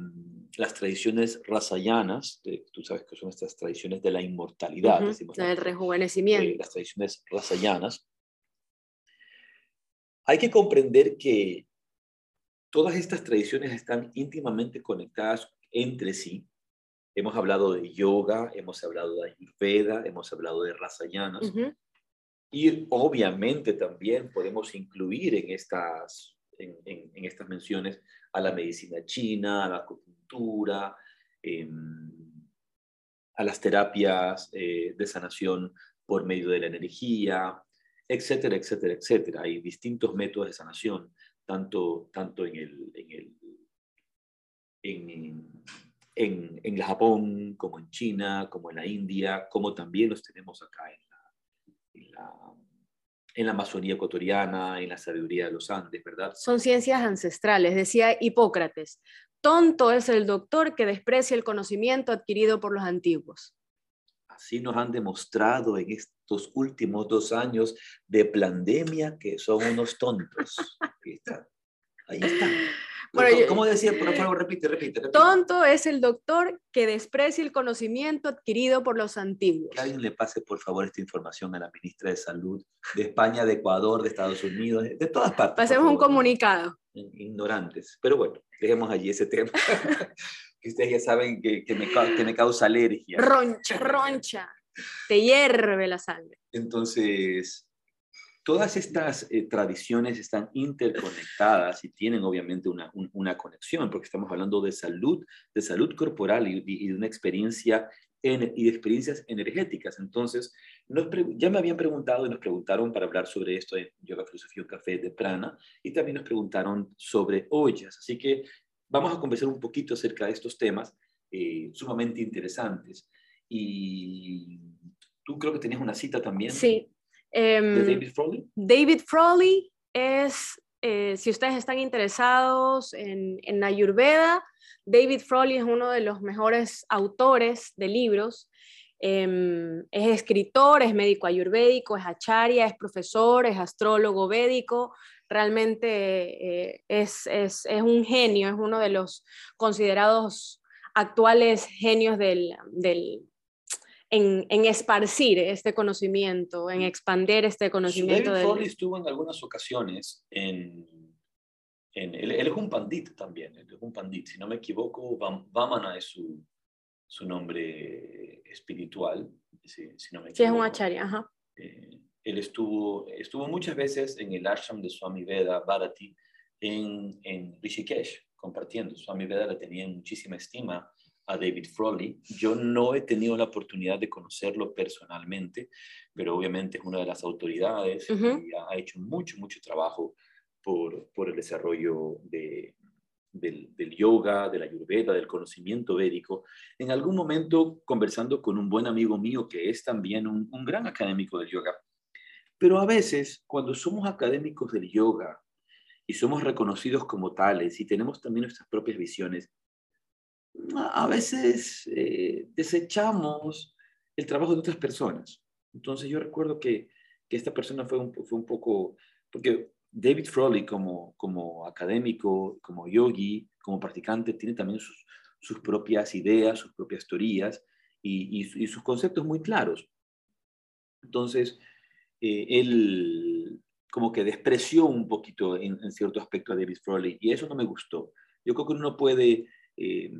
las tradiciones rasayanas, tú sabes que son estas tradiciones de la inmortalidad, del rejuvenecimiento. las tradiciones rasayanas, hay que comprender que todas estas tradiciones están íntimamente conectadas entre sí. Hemos hablado de yoga, hemos hablado de ayurveda, hemos hablado de rasayanas. Y obviamente también podemos incluir en estas, en, en estas menciones a la medicina china, a la acupuntura, em, a las terapias eh, de sanación por medio de la energía, etcétera, etcétera, etcétera. Hay distintos métodos de sanación, tanto, tanto en, el, en, el, en, en, en Japón, como en China, como en la India, como también los tenemos acá en en la en la Amazonía ecuatoriana, en la sabiduría de los Andes, ¿verdad? Son ciencias ancestrales, decía Hipócrates. Tonto es el doctor que desprecia el conocimiento adquirido por los antiguos. Así nos han demostrado en estos últimos dos años de pandemia que son unos tontos. Ahí está. Ahí está. ¿Cómo, decía? Por favor, repite, repite, repite, Tonto es el doctor que desprecia el conocimiento adquirido por los antiguos. Que alguien le pase, por favor, esta información a la ministra de Salud de España, de Ecuador, de Estados Unidos, de todas partes. Pasemos un comunicado. Ignorantes. Pero bueno, dejemos allí ese tema. <laughs> <laughs> que ustedes ya saben que, que, me, que me causa alergia. Roncha, roncha. Te hierve la sangre. Entonces, todas estas eh, tradiciones están interconectadas y tienen obviamente una, una, conexión, porque estamos hablando de salud, de salud corporal y, de una experiencia en, y de experiencias energéticas. Entonces, ya me habían preguntado y nos preguntaron para hablar sobre esto en Yoga, Filosofía Café de Prana, y también nos preguntaron sobre ollas. Así que vamos a conversar un poquito acerca de estos temas eh, sumamente interesantes. Y tú creo que tenías una cita también. Sí, Em, David Frawley? David Frawley es, eh, si ustedes están interesados en, en Ayurveda, David Frawley es uno de los mejores autores de libros Em, es escritor, es médico ayurvédico, es acharya, es profesor, es astrólogo védico. Realmente eh, es, es, es, un genio, es uno de los considerados actuales genios del, del en, en, esparcir este conocimiento, en expandir este conocimiento. David del... estuvo en algunas ocasiones en, en él, él, es un pandit también, él es un pandit, si no me equivoco, Vamana es su, su nombre espiritual, si, si no me equivoco. Sí, es un acharya, ajá. Eh, él estuvo, estuvo muchas veces en el ashram de Swami Veda Bharati en, en Rishikesh, compartiendo. Swami Veda le tenía muchísima estima a David Frawley. Yo no he tenido la oportunidad de conocerlo personalmente, pero obviamente es una de las autoridades y ha hecho mucho, mucho trabajo por, por el desarrollo de, del, yoga, de la ayurveda, del conocimiento védico. En algún momento, conversando con un buen amigo mío que es también un, un gran académico del yoga, pero a veces cuando somos académicos del yoga y somos reconocidos como tales y tenemos también nuestras propias visiones, a veces eh, desechamos el trabajo de otras personas. Entonces yo recuerdo que, que esta persona fue un, fue un poco, porque David Frawley como, como académico, como yogi, como practicante, tiene también sus, sus propias ideas, sus propias teorías y, y, sus conceptos muy claros. Entonces, eh, él como que despreció un poquito en, en, cierto aspecto a David Frawley y eso no me gustó. Yo creo que uno puede eh,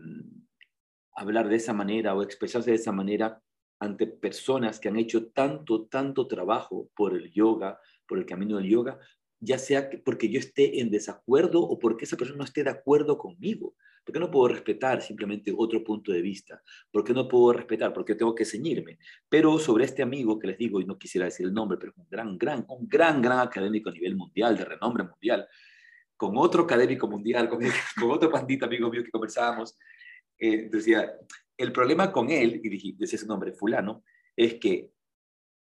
hablar de esa manera o expresarse de esa manera ante personas que han hecho tanto, tanto trabajo por el yoga, por el camino del yoga, ya sea porque yo esté en desacuerdo o porque esa persona no esté de acuerdo conmigo. ¿Por qué no puedo respetar simplemente otro punto de vista? ¿Por qué no puedo respetar? Porque tengo que ceñirme. Pero sobre este amigo que les digo, y no quisiera decir el nombre, pero un gran, gran, un gran, gran académico a nivel mundial, de renombre mundial, con otro académico mundial, con, <laughs> con otro pandita amigo mío que conversábamos, eh, decía, el problema con él, y dije, decía su nombre, fulano, es que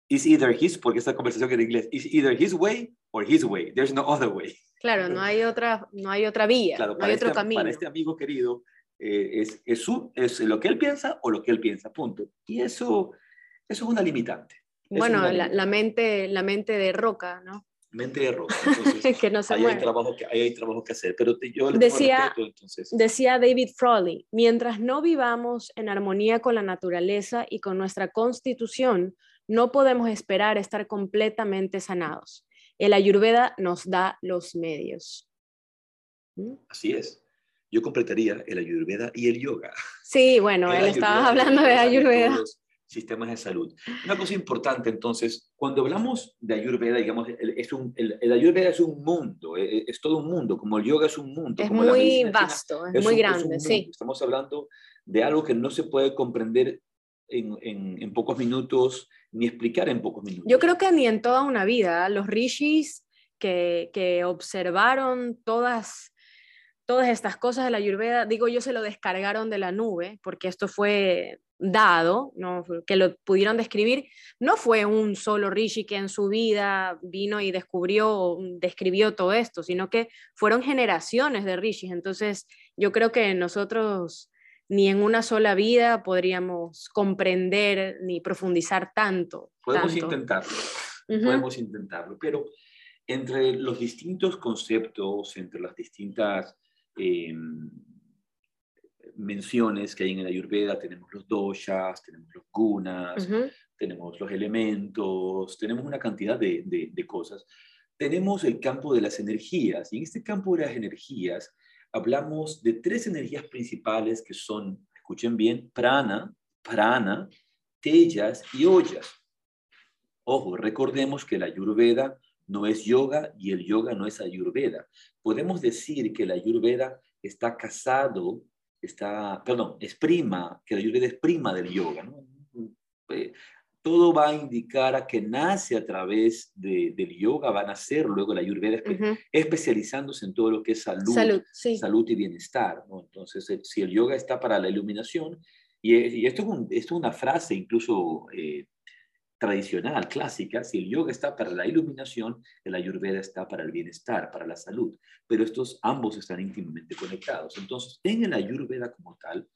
is either his, porque esta conversación en inglés, is either his way or his way. There's no other way. Claro, no hay otra, no hay otra vía, claro, no hay otro este, camino. Para este amigo querido, eh, es, es, su, es lo que él piensa o lo que él piensa, punto. Y eso, eso es una limitante. Bueno, una la, la, mente, la mente de roca, ¿no? Mente de roca. <laughs> Entonces, <laughs> que no se ahí, mueve. hay trabajo que, ahí hay trabajo que hacer. Pero te, yo decía, respeto, entonces. decía David Frawley, mientras no vivamos en armonía con la naturaleza y con nuestra constitución, no podemos esperar estar completamente sanados. El ayurveda nos da los medios. ¿Mm? Así es. Yo completaría el ayurveda y el yoga. Sí, bueno, el él estaba hablando de ayurveda. Sistemas de salud. Una cosa importante, entonces, cuando hablamos de ayurveda, digamos, el, es un, el, el, ayurveda es un mundo, es, es, todo un mundo, como el yoga es un mundo. Es como muy vasto, es, es, muy un, grande, sí. Estamos hablando de algo que no se puede comprender en, en, en, pocos minutos, ni explicar en pocos minutos. Yo creo que ni en toda una vida. Los rishis que, que observaron todas, todas estas cosas de la ayurveda, digo yo, se lo descargaron de la nube, porque esto fue dado, ¿no? que lo pudieron describir, no fue un solo rishi que en su vida vino y descubrió, describió todo esto, sino que fueron generaciones de rishis. Entonces, yo creo que nosotros ni en una sola vida podríamos comprender ni profundizar tanto. Podemos tanto. intentarlo, uh -huh. podemos intentarlo, pero entre los distintos conceptos, entre las distintas eh, menciones que hay en el Ayurveda, tenemos los doshas, tenemos los gunas, uh -huh. tenemos los elementos, tenemos una cantidad de, de, de cosas. Tenemos el campo de las energías, y en este campo de las energías, hablamos de tres energías principales que son, escuchen bien, prana, prana, tellas y ollas. Ojo, recordemos que la ayurveda no es yoga y el yoga no es ayurveda. Podemos decir que la ayurveda está casado, está, perdón, es prima, que la ayurveda es prima del yoga. ¿no? Todo va a indicar a que nace a través de, del yoga, va a nacer luego la ayurveda, uh -huh. especializándose en todo lo que es salud, salud, sí. salud y bienestar. ¿no? Entonces, si el yoga está para la iluminación, y, y esto, es un, esto, es una frase incluso eh, tradicional, clásica, si el yoga está para la iluminación, el ayurveda está para el bienestar, para la salud, pero estos ambos están íntimamente conectados. Entonces, en el ayurveda como tal,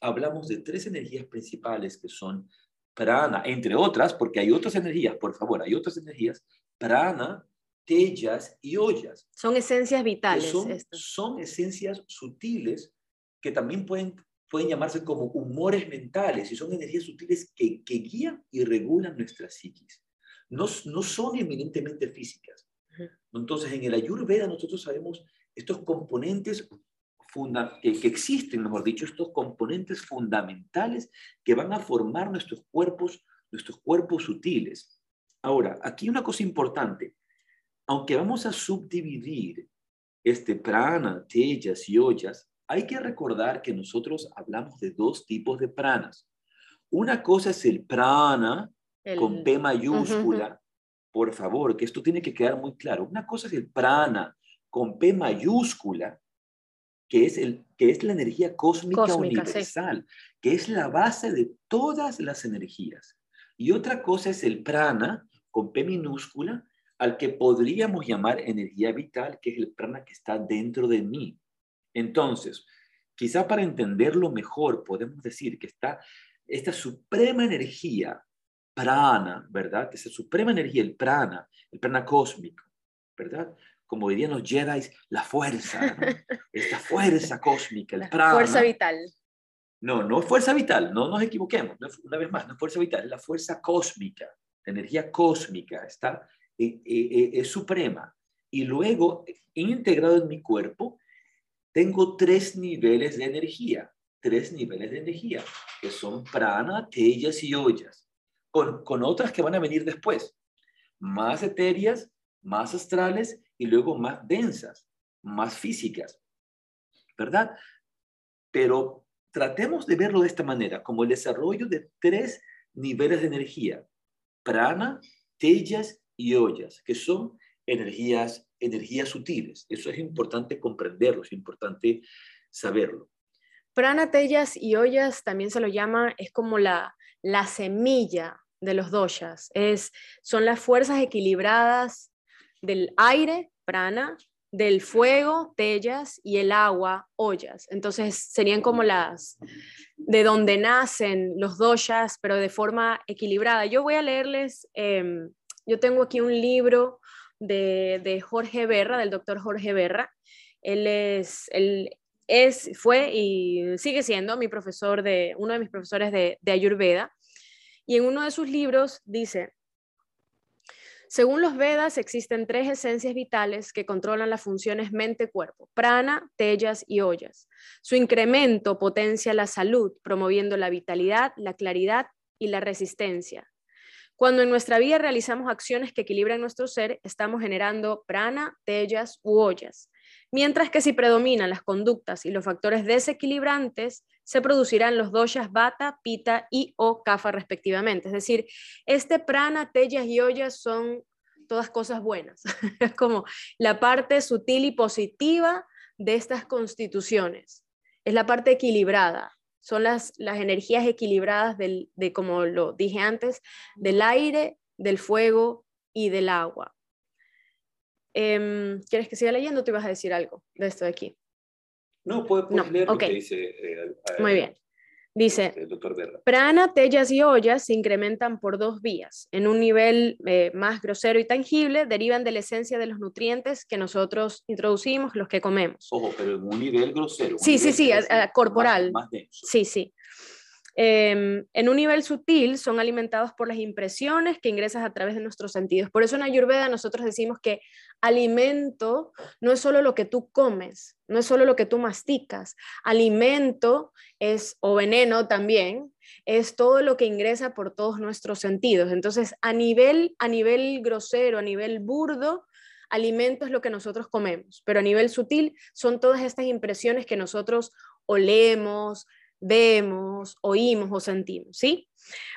hablamos de tres energías principales que son prana, entre otras, porque hay otras energías, por favor, hay otras energías, prana, tellas y ollas. Son esencias vitales. Son, son, esencias sutiles que también pueden, pueden llamarse como humores mentales y son energías sutiles que, que guían y regulan nuestra psiquis. No, no son eminentemente físicas. Entonces, en el Ayurveda nosotros sabemos estos componentes que, que, existen, mejor dicho, estos componentes fundamentales que van a formar nuestros cuerpos, nuestros cuerpos sutiles. Ahora, aquí una cosa importante. Aunque vamos a subdividir este prana, tellas y ollas, hay que recordar que nosotros hablamos de dos tipos de pranas. Una cosa es el prana con P mayúscula. Por favor, que esto tiene que quedar muy claro. Una cosa es el prana con P mayúscula, que es, el, que es la energía cósmica, universal, que es la base de todas las energías. Y otra cosa es el prana, con P minúscula, al que podríamos llamar energía vital, que es el prana que está dentro de mí. Entonces, quizá para entenderlo mejor, podemos decir que está esta suprema energía, prana, ¿verdad? Esa suprema energía, el prana, el prana cósmico, ¿verdad? como dirían los Jedi, la fuerza, <laughs> esta fuerza cósmica, el prana. Fuerza vital. No, no es fuerza vital, no nos equivoquemos, una vez más, no es fuerza vital, es la fuerza cósmica, la energía cósmica, está, eh, eh, eh, es suprema. Y luego, integrado en mi cuerpo, tengo tres niveles de energía, tres niveles de energía, que son prana, tellas y ollas, con, con otras que van a venir después, más etéreas, más astrales y luego más densas, más físicas, ¿verdad? Pero tratemos de verlo de esta manera, como el desarrollo de tres niveles de energía, prana, tellas y ollas, que son energías, energías sutiles. Eso es importante comprenderlo, es importante saberlo. Prana, tellas y ollas también se lo llama, es como la, la semilla de los doshas, es, son las fuerzas equilibradas del aire, prana, del fuego, tellas, y el agua, ollas. Entonces serían como las de donde nacen los doshas, pero de forma equilibrada. Yo voy a leerles, em, yo tengo aquí un libro de, Jorge Berra, del doctor Jorge Berra. Él es, él es, fue y sigue siendo mi profesor de, uno de mis profesores de, de Ayurveda. Y en uno de sus libros dice, según los Vedas, existen tres esencias vitales que controlan las funciones mente-cuerpo, prana, tellas y ollas. Su incremento potencia la salud, promoviendo la vitalidad, la claridad y la resistencia. Cuando en nuestra vida realizamos acciones que equilibran nuestro ser, estamos generando prana, tellas u ollas. Mientras que si predominan las conductas y los factores desequilibrantes, se producirán los doshas bata, pita y o kafa respectivamente. Es decir, este prana, tellas y ollas son todas cosas buenas. <laughs> es como la parte sutil y positiva de estas constituciones. Es la parte equilibrada. Son las, las energías equilibradas del, de, como lo dije antes, del aire, del fuego y del agua. Em, ¿Quieres que siga leyendo o te ibas a decir algo de esto de aquí? No, puedes, leer lo que dice. Eh, Muy bien. Dice, prana, tellas y ollas se incrementan por dos vías. En un nivel eh, más grosero y tangible, derivan de la esencia de los nutrientes que nosotros introducimos, los que comemos. Ojo, pero en un nivel grosero. sí, sí, sí, corporal. Más, denso. Sí, sí. Em, en un nivel sutil son alimentados por las impresiones que ingresas a través de nuestros sentidos. Por eso en Ayurveda nosotros decimos que alimento no es solo lo que tú comes, no es solo lo que tú masticas. Alimento es, o veneno también, es todo lo que ingresa por todos nuestros sentidos. Entonces, a nivel, a nivel grosero, a nivel burdo, alimento es lo que nosotros comemos, pero a nivel sutil son todas estas impresiones que nosotros olemos, vemos, oímos o sentimos, ¿sí?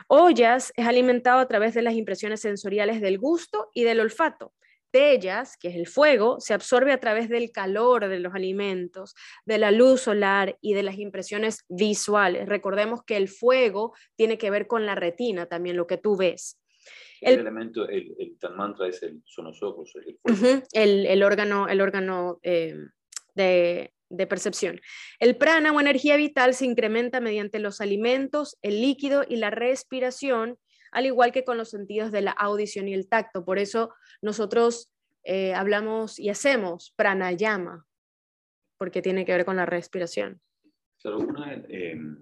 Ollas es alimentado a través de las impresiones sensoriales del gusto y del olfato. Tellas, que es el fuego, se absorbe a través del calor de los alimentos, de la luz solar y de las impresiones visuales. Recordemos que el fuego tiene que ver con la retina, también lo que tú ves. El, elemento, el, mantra es el, son los ojos, el, el, órgano, el órgano eh, de, de percepción. El prana o energía vital se incrementa mediante los alimentos, el líquido y la respiración, al igual que con los sentidos de la audición y el tacto. Por eso nosotros eh, hablamos y hacemos pranayama, porque tiene que ver con la respiración. Em,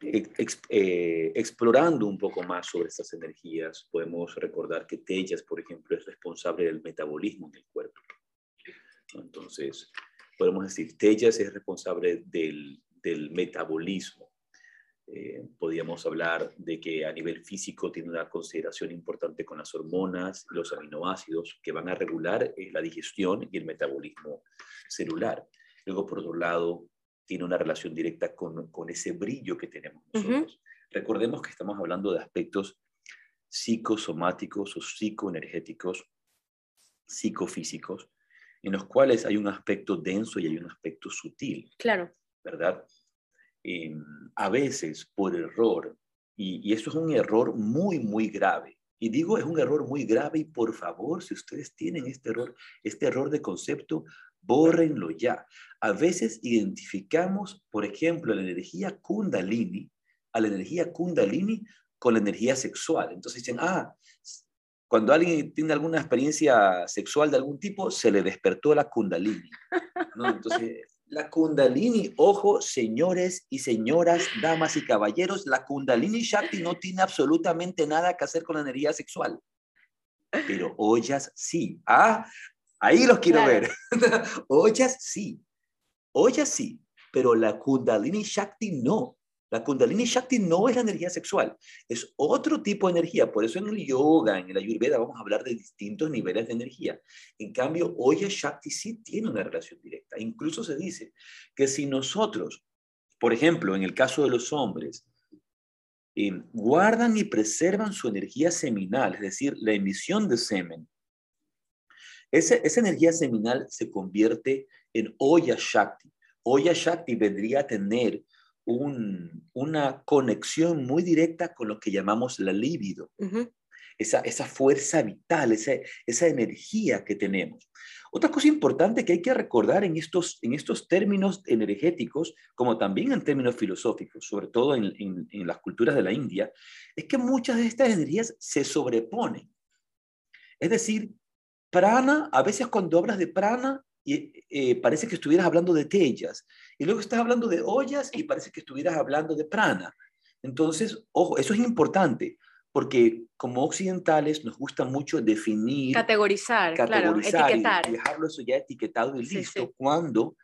eh, explorando un poco más sobre estas energías, podemos recordar que Tellas, por ejemplo, es responsable del metabolismo en el cuerpo. Entonces, podemos decir, Tellas es responsable del, del metabolismo. Eh, podríamos hablar de que a nivel físico tiene una consideración importante con las hormonas, los aminoácidos, que van a regular eh, la digestión y el metabolismo celular. Luego, por otro lado, tiene una relación directa con, con ese brillo que tenemos nosotros. Recordemos que estamos hablando de aspectos psicosomáticos o psicoenergéticos, psicofísicos, en los cuales hay un aspecto denso y hay un aspecto sutil. Claro. ¿Verdad? Em, a veces por error, y, eso es un error muy, muy grave. Y digo, es un error muy grave y por favor, si ustedes tienen este error, este error de concepto, bórrenlo ya. A veces identificamos, por ejemplo, la energía kundalini, a la energía kundalini con la energía sexual. Entonces dicen, ah, cuando alguien tiene alguna experiencia sexual de algún tipo, se le despertó la kundalini. ¿no? Entonces, la kundalini, ojo, señores y señoras, damas y caballeros, la kundalini Shakti no tiene absolutamente nada que hacer con la energía sexual. Pero ollas sí. Ah, ahí los quiero ver. <laughs> ollas sí. Ollas sí. Pero la kundalini Shakti no. La Kundalini Shakti no es la energía sexual, es otro tipo de energía. Por eso en el yoga, en el ayurveda, vamos a hablar de distintos niveles de energía. En cambio, Oya Shakti sí tiene una relación directa. Incluso se dice que si nosotros, por ejemplo, en el caso de los hombres, eh, guardan y preservan su energía seminal, es decir, la emisión de semen, esa energía seminal se convierte en Oya Shakti. Oya Shakti vendría a tener una conexión muy directa con lo que llamamos la libido, esa, esa, fuerza vital, esa, esa energía que tenemos. Otra cosa importante que hay que recordar en estos, en estos términos energéticos, como también en términos filosóficos, sobre todo en, en las culturas de la India, es que muchas de estas energías se sobreponen. Es decir, prana, a veces cuando hablas de prana, y eh, parece que estuvieras hablando de tellas, y luego estás hablando de ollas y parece que estuvieras hablando de prana. Entonces, ojo, eso es importante, porque como occidentales nos gusta mucho definir, categorizar, categorizar etiquetar. Y dejarlo eso ya etiquetado y listo, cuando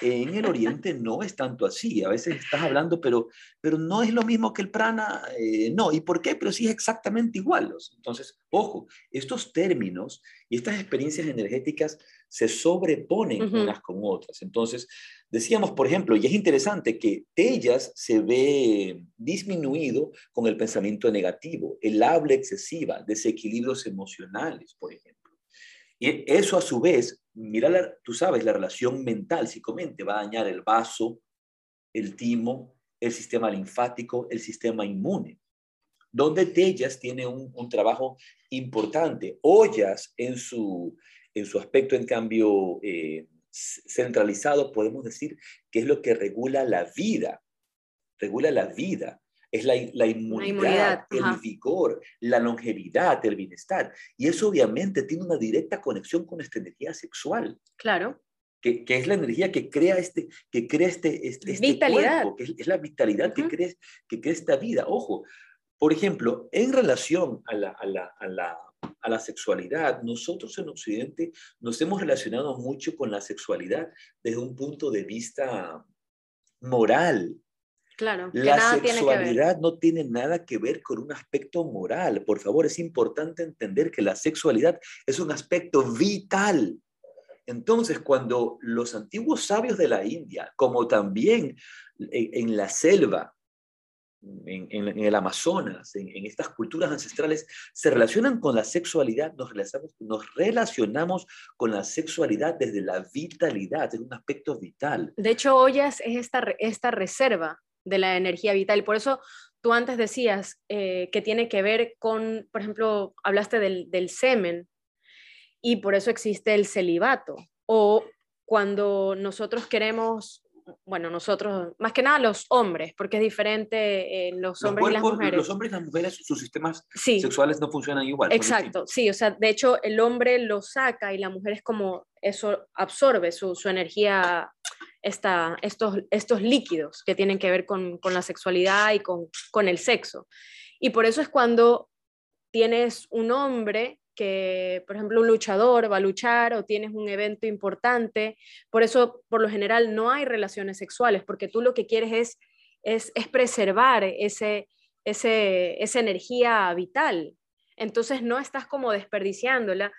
en el Oriente no es tanto así. A veces estás hablando, pero, pero no es lo mismo que el prana. Eh, no, ¿y por qué? Pero sí es exactamente igual. Entonces, ojo, estos términos y estas experiencias energéticas se sobreponen unas con otras. Entonces, decíamos, por ejemplo, y es interesante que Tellas se ve disminuido con el pensamiento negativo, el habla excesiva, desequilibrios emocionales, por ejemplo. Y eso a su vez, mira, tú sabes, la relación mental, si comente, va a dañar el vaso, el timo, el sistema linfático, el sistema inmune. Donde Tellas tiene un, trabajo importante. Ollas en su, en su aspecto, en cambio, eh, centralizado, podemos decir que es lo que regula la vida, regula la vida es la, inmunidad, el vigor, la longevidad, el bienestar. Y eso obviamente tiene una directa conexión con esta energía sexual. Claro. Que, es la energía que crea este, que crea este, este, este vitalidad. que es, la vitalidad que, crea, que crea esta vida. Ojo, por ejemplo, en relación a la, a la, a la, a la sexualidad, nosotros en Occidente nos hemos relacionado mucho con la sexualidad desde un punto de vista moral, Claro, la sexualidad no tiene nada que ver con un aspecto moral. Por favor, es importante entender que la sexualidad es un aspecto vital. Entonces, cuando los antiguos sabios de la India, como también en, la selva, en, el Amazonas, en, estas culturas ancestrales, se relacionan con la sexualidad, nos relacionamos, nos relacionamos con la sexualidad desde la vitalidad, es un aspecto vital. De hecho, Ollas es esta, esta reserva de la energía vital. Por eso tú antes decías eh, que tiene que ver con, por ejemplo, hablaste del, semen y por eso existe el celibato. O cuando nosotros queremos bueno, nosotros, más que nada los hombres, porque es diferente en los, hombres y las mujeres. Los hombres y las mujeres, sus sistemas sexuales no funcionan igual. Exacto, sí, o sea, de hecho el hombre lo saca y la mujer es como eso absorbe su, su energía, esta, estos, estos líquidos que tienen que ver con, con la sexualidad y con, con el sexo. Y por eso es cuando tienes un hombre que, por ejemplo, un luchador va a luchar o tienes un evento importante. Por eso, por lo general, no hay relaciones sexuales, porque tú lo que quieres es, es, es preservar ese, ese, esa energía vital. Entonces, no estás como desperdiciándola.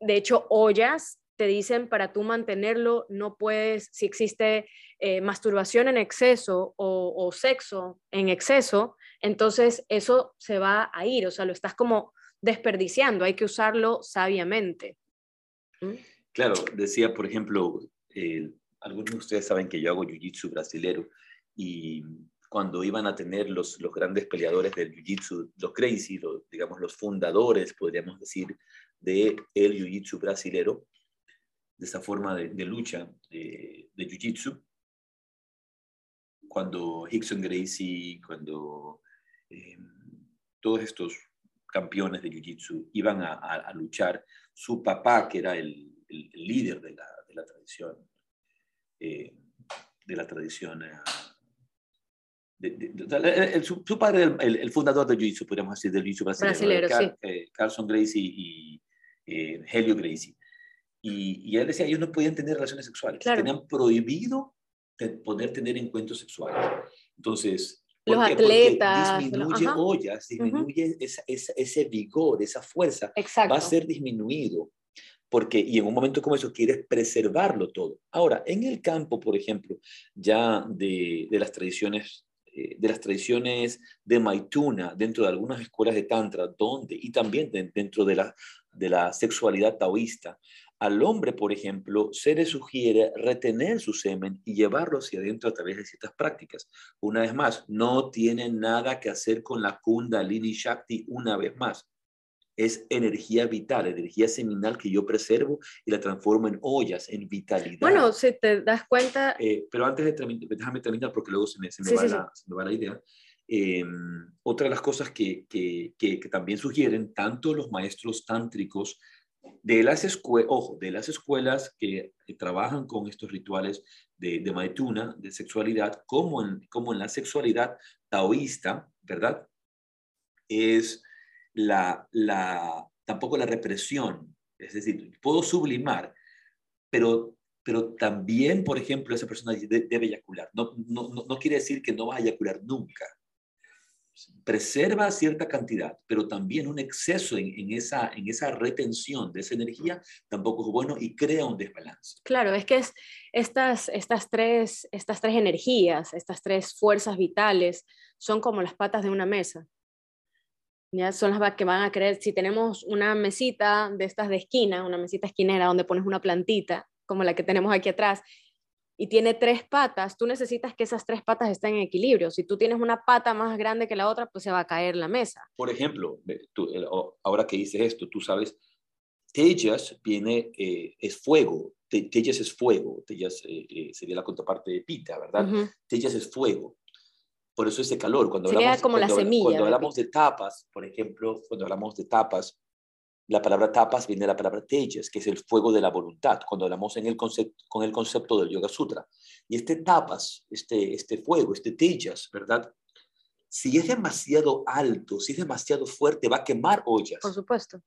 De hecho, ollas te dicen para tú mantenerlo, no puedes, si existe eh, masturbación en exceso o, o, sexo en exceso, entonces eso se va a ir, o sea, lo estás como desperdiciando, hay que usarlo sabiamente. Claro, decía, por ejemplo, algunos de ustedes saben que yo hago jiu-jitsu brasilero y cuando iban a tener los, los grandes peleadores del jiu-jitsu, los crazy, digamos los fundadores, podríamos decir, de el jiu-jitsu brasilero, de esa forma de, lucha de, de jiu-jitsu, cuando Hickson Gracie, cuando eh, todos estos campeones de Jiu-Jitsu iban a, luchar, su papá, que era el, líder de la, de la tradición, eh, de la tradición, eh, su, padre, el, el, fundador de Jiu-Jitsu, podríamos decir, del Jiu-Jitsu brasileño, Carlson Gracie y Helio Gracie. Y, y, él decía, ellos no podían tener relaciones sexuales, tenían prohibido poder tener encuentros sexuales. Entonces, los atletas. disminuye ollas, disminuye ese vigor, esa fuerza. Va a ser disminuido. Porque, y en un momento como eso, quieres preservarlo todo. Ahora, en el campo, por ejemplo, ya de, de las tradiciones eh, de las tradiciones de Maituna dentro de algunas escuelas de Tantra, donde, y también dentro de la, de la sexualidad taoísta, al hombre, por ejemplo, se le sugiere retener su semen y llevarlo hacia adentro a través de ciertas prácticas. Una vez más, no tiene nada que hacer con la Kundalini Shakti una vez más. Es energía vital, energía seminal que yo preservo y la transformo en ollas, en vitalidad. Bueno, si te das cuenta... Eh, pero antes de terminar, déjame terminar porque luego se me, se me, va, La, idea. Em, otra de las cosas que, que, que, que también sugieren tanto los maestros tántricos de las escuelas, ojo, de las escuelas que, trabajan con estos rituales de, de, maituna, de sexualidad, como en, como en la sexualidad taoísta, ¿verdad? Es la, la, tampoco la represión, es decir, puedo sublimar, pero, pero también, por ejemplo, esa persona debe eyacular. No, no, no quiere decir que no va a eyacular nunca, preserva cierta cantidad, pero también un exceso en, esa, en esa retención de esa energía tampoco es bueno y crea un desbalance. Claro, es que estas tres energías, estas tres fuerzas vitales son como las patas de una mesa. Ya son las que van a creer, si tenemos una mesita de estas de esquina, una mesita esquinera donde pones una plantita, como la que tenemos aquí atrás, y tiene tres patas, tú necesitas que esas tres patas estén en equilibrio. Si tú tienes una pata más grande que la otra, pues se va a caer la mesa. Por ejemplo, tú, ahora que dices esto, tú sabes, Tejas viene, eh, es fuego, Tejas es fuego, Tejas eh, eh, sería la contraparte de Pita, ¿verdad? Uh Tejas es fuego. Por eso ese calor. Cuando hablamos, como cuando, la semilla. Cuando hablamos de tapas, por ejemplo, cuando hablamos de tapas, la palabra tapas viene de la palabra tejas, que es el fuego de la voluntad, cuando hablamos en el concepto, con el concepto del Yoga Sutra. Y este tapas, este, este fuego, este tejas, ¿verdad? Si es demasiado alto, si es demasiado fuerte, va a quemar ollas. Por supuesto.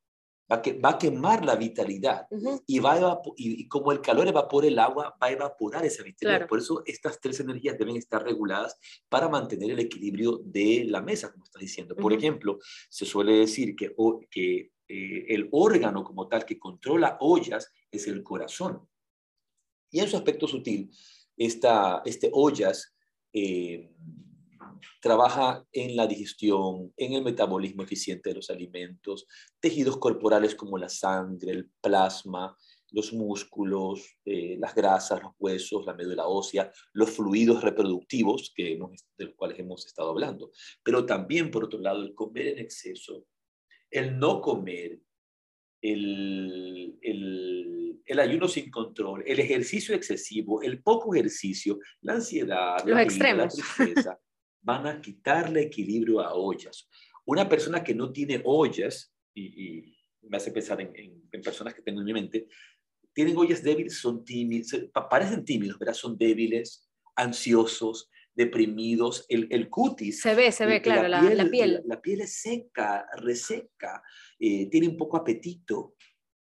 Va a, que, va a quemar la vitalidad. y, va a y, como el calor evapora el agua, va a evaporar esa vitalidad. Por eso estas tres energías deben estar reguladas para mantener el equilibrio de la mesa, como estás diciendo. Por ejemplo, se suele decir que, que eh, el órgano como tal que controla ollas es el corazón. Y en su aspecto sutil, esta, este ollas eh, trabaja en la digestión, en el metabolismo eficiente de los alimentos, tejidos corporales como la sangre, el plasma, los músculos, eh, las grasas, los huesos, la médula ósea, los fluidos reproductivos que de los cuales hemos estado hablando. Pero también, por otro lado, el comer en exceso el no comer el, el, el, ayuno sin control, el ejercicio excesivo, el poco ejercicio, la ansiedad, Los la, extremos. la tristeza, <laughs> van a quitarle equilibrio a ollas. Una persona que no tiene ollas, y, y me hace pensar en, en, en, personas que tengo en mi mente, tienen ollas débiles, son tímidos, parecen tímidos, ¿verdad? Son débiles, ansiosos, deprimidos, el, el cutis. Se ve, se ve, claro, la piel. La, piel. La, la, piel es seca, reseca, eh, tiene un poco apetito.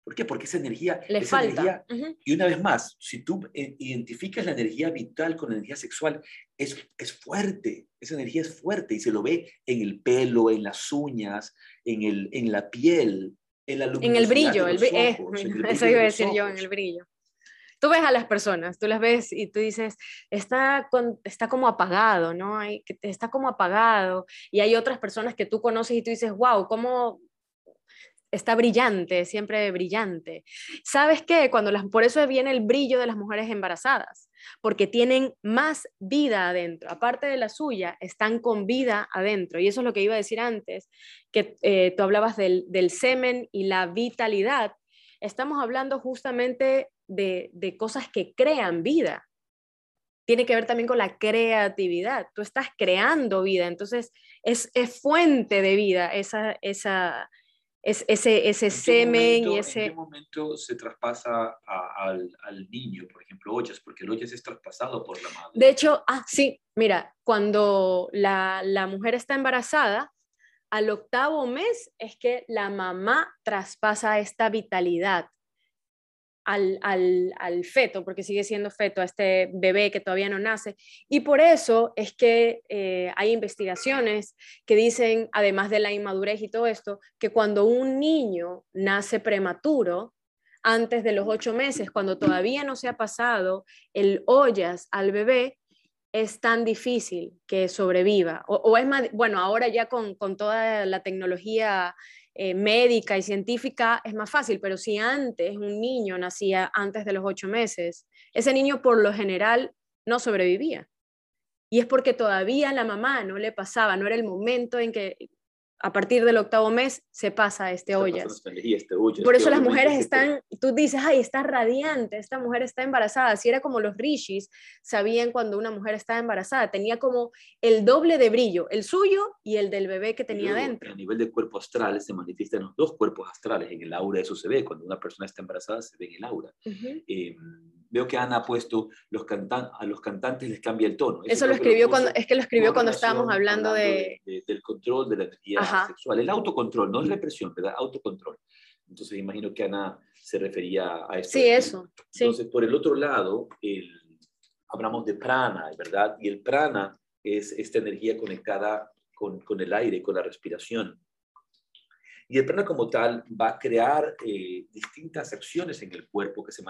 ¿Por qué? Porque esa energía... Le esa falta. Energía, uh -huh. Y una vez más, si tú eh, identificas la energía vital con la energía sexual, es, es fuerte, esa energía es fuerte y se lo ve en el pelo, en las uñas, en, el, en la piel, en la En el brillo, el, ojos, eh, el <laughs> brillo eso iba a decir yo, en el brillo tú ves a las personas, tú las ves y tú dices, está, está como apagado, ¿no? Hay, está como apagado. Y hay otras personas que tú conoces y tú dices, wow, ¿cómo está brillante, siempre brillante? ¿Sabes qué? Cuando las, por eso viene el brillo de las mujeres embarazadas, porque tienen más vida adentro. Aparte de la suya, están con vida adentro. Y eso es lo que iba a decir antes, que eh, tú hablabas del semen y la vitalidad. Estamos hablando justamente de, de, cosas que crean vida. Tiene que ver también con la creatividad. Tú estás creando vida, entonces es, es fuente de vida esa, esa, es, ese, ese semen momento, y ese... ¿En qué momento se traspasa a, al, al, niño, por ejemplo, ollas? Porque el ollas es traspasado por la madre. De hecho, ah, sí, mira, cuando la, la mujer está embarazada, al octavo mes es que la mamá traspasa esta vitalidad al, al, al, feto, porque sigue siendo feto, a este bebé que todavía no nace. Y por eso es que eh, hay investigaciones que dicen, además de la inmadurez y todo esto, que cuando un niño nace prematuro, antes de los ocho meses, cuando todavía no se ha pasado el ollas al bebé, es tan difícil que sobreviva. O, o es más, bueno, ahora ya con, con toda la tecnología eh, médica y científica es más fácil, pero si antes un niño nacía antes de los ocho meses, ese niño por lo general no sobrevivía. Y es porque todavía la mamá no le pasaba, no era el momento en que a partir del octavo mes se pasa a este ollas. Este ollas. Por eso las mujeres están, tú dices, ay, está radiante, esta mujer está embarazada. Si era como los rishis, sabían cuando una mujer estaba embarazada, tenía como el doble de brillo, el suyo y el del bebé que tenía luego, dentro. A nivel de cuerpo astral se manifiestan los dos cuerpos astrales, en el aura eso se ve, cuando una persona está embarazada se ve en el aura. Uh -huh. eh, veo que Ana ha puesto los cantan a los cantantes les cambia el tono. Eso, Eso lo escribió lo cuando, es que lo escribió cuando estábamos hablando, hablando de... De, de... del control de la energía Ajá. sexual, el autocontrol, no es represión, ¿verdad? Autocontrol. Entonces imagino que Ana se refería a esto. Sí, eso. Sí. Entonces, por el otro lado, el, hablamos de prana, ¿verdad? Y el prana es esta energía conectada con, con el aire, con la respiración. Y el prana como tal va a crear eh, distintas acciones en el cuerpo que se,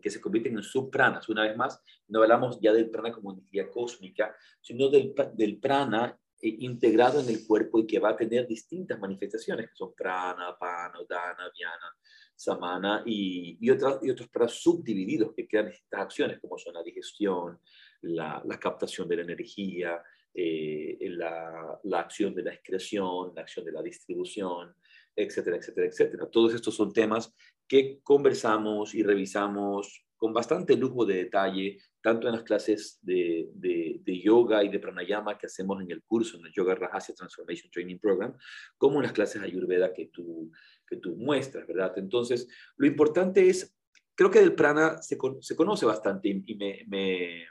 que, se, convierten en subpranas. Una vez más, no hablamos ya del prana como energía cósmica, sino del, del prana eh, integrado en el cuerpo y que va a tener distintas manifestaciones, que son prana, pana, dana, viana, samana y, y, otras, y otros pranas subdivididos que crean estas acciones, como son la digestión, la, la captación de la energía, eh, la, la, acción de la excreción, la acción de la distribución, etcétera, etcétera, etcétera. Todos estos son temas que conversamos y revisamos con bastante lujo de detalle, tanto en las clases de, de, de, yoga y de pranayama que hacemos en el curso, en el Yoga Rajasya Transformation Training Program, como en las clases ayurveda que tú, que tú muestras, ¿verdad? Entonces, lo importante es, creo que del prana se, se conoce bastante y, y me, me,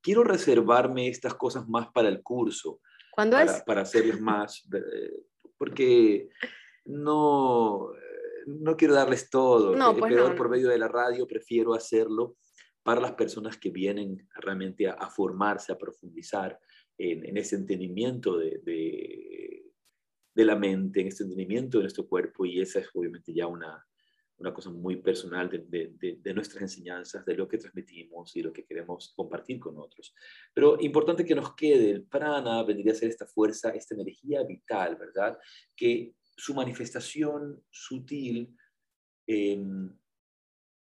quiero reservarme estas cosas más para el curso. ¿Cuándo para, es? Para hacerles más, porque no, no quiero darles todo, no, pues pero no, por medio de la radio prefiero hacerlo para las personas que vienen realmente a, a formarse, a profundizar en, en ese entendimiento de, de, de, la mente, en este entendimiento de nuestro cuerpo, y esa es obviamente ya una, una cosa muy personal de, de, de, nuestras enseñanzas, de lo que transmitimos y lo que queremos compartir con otros. Pero importante que nos quede, el prana vendría a ser esta fuerza, esta energía vital, ¿verdad? Que su manifestación sutil eh,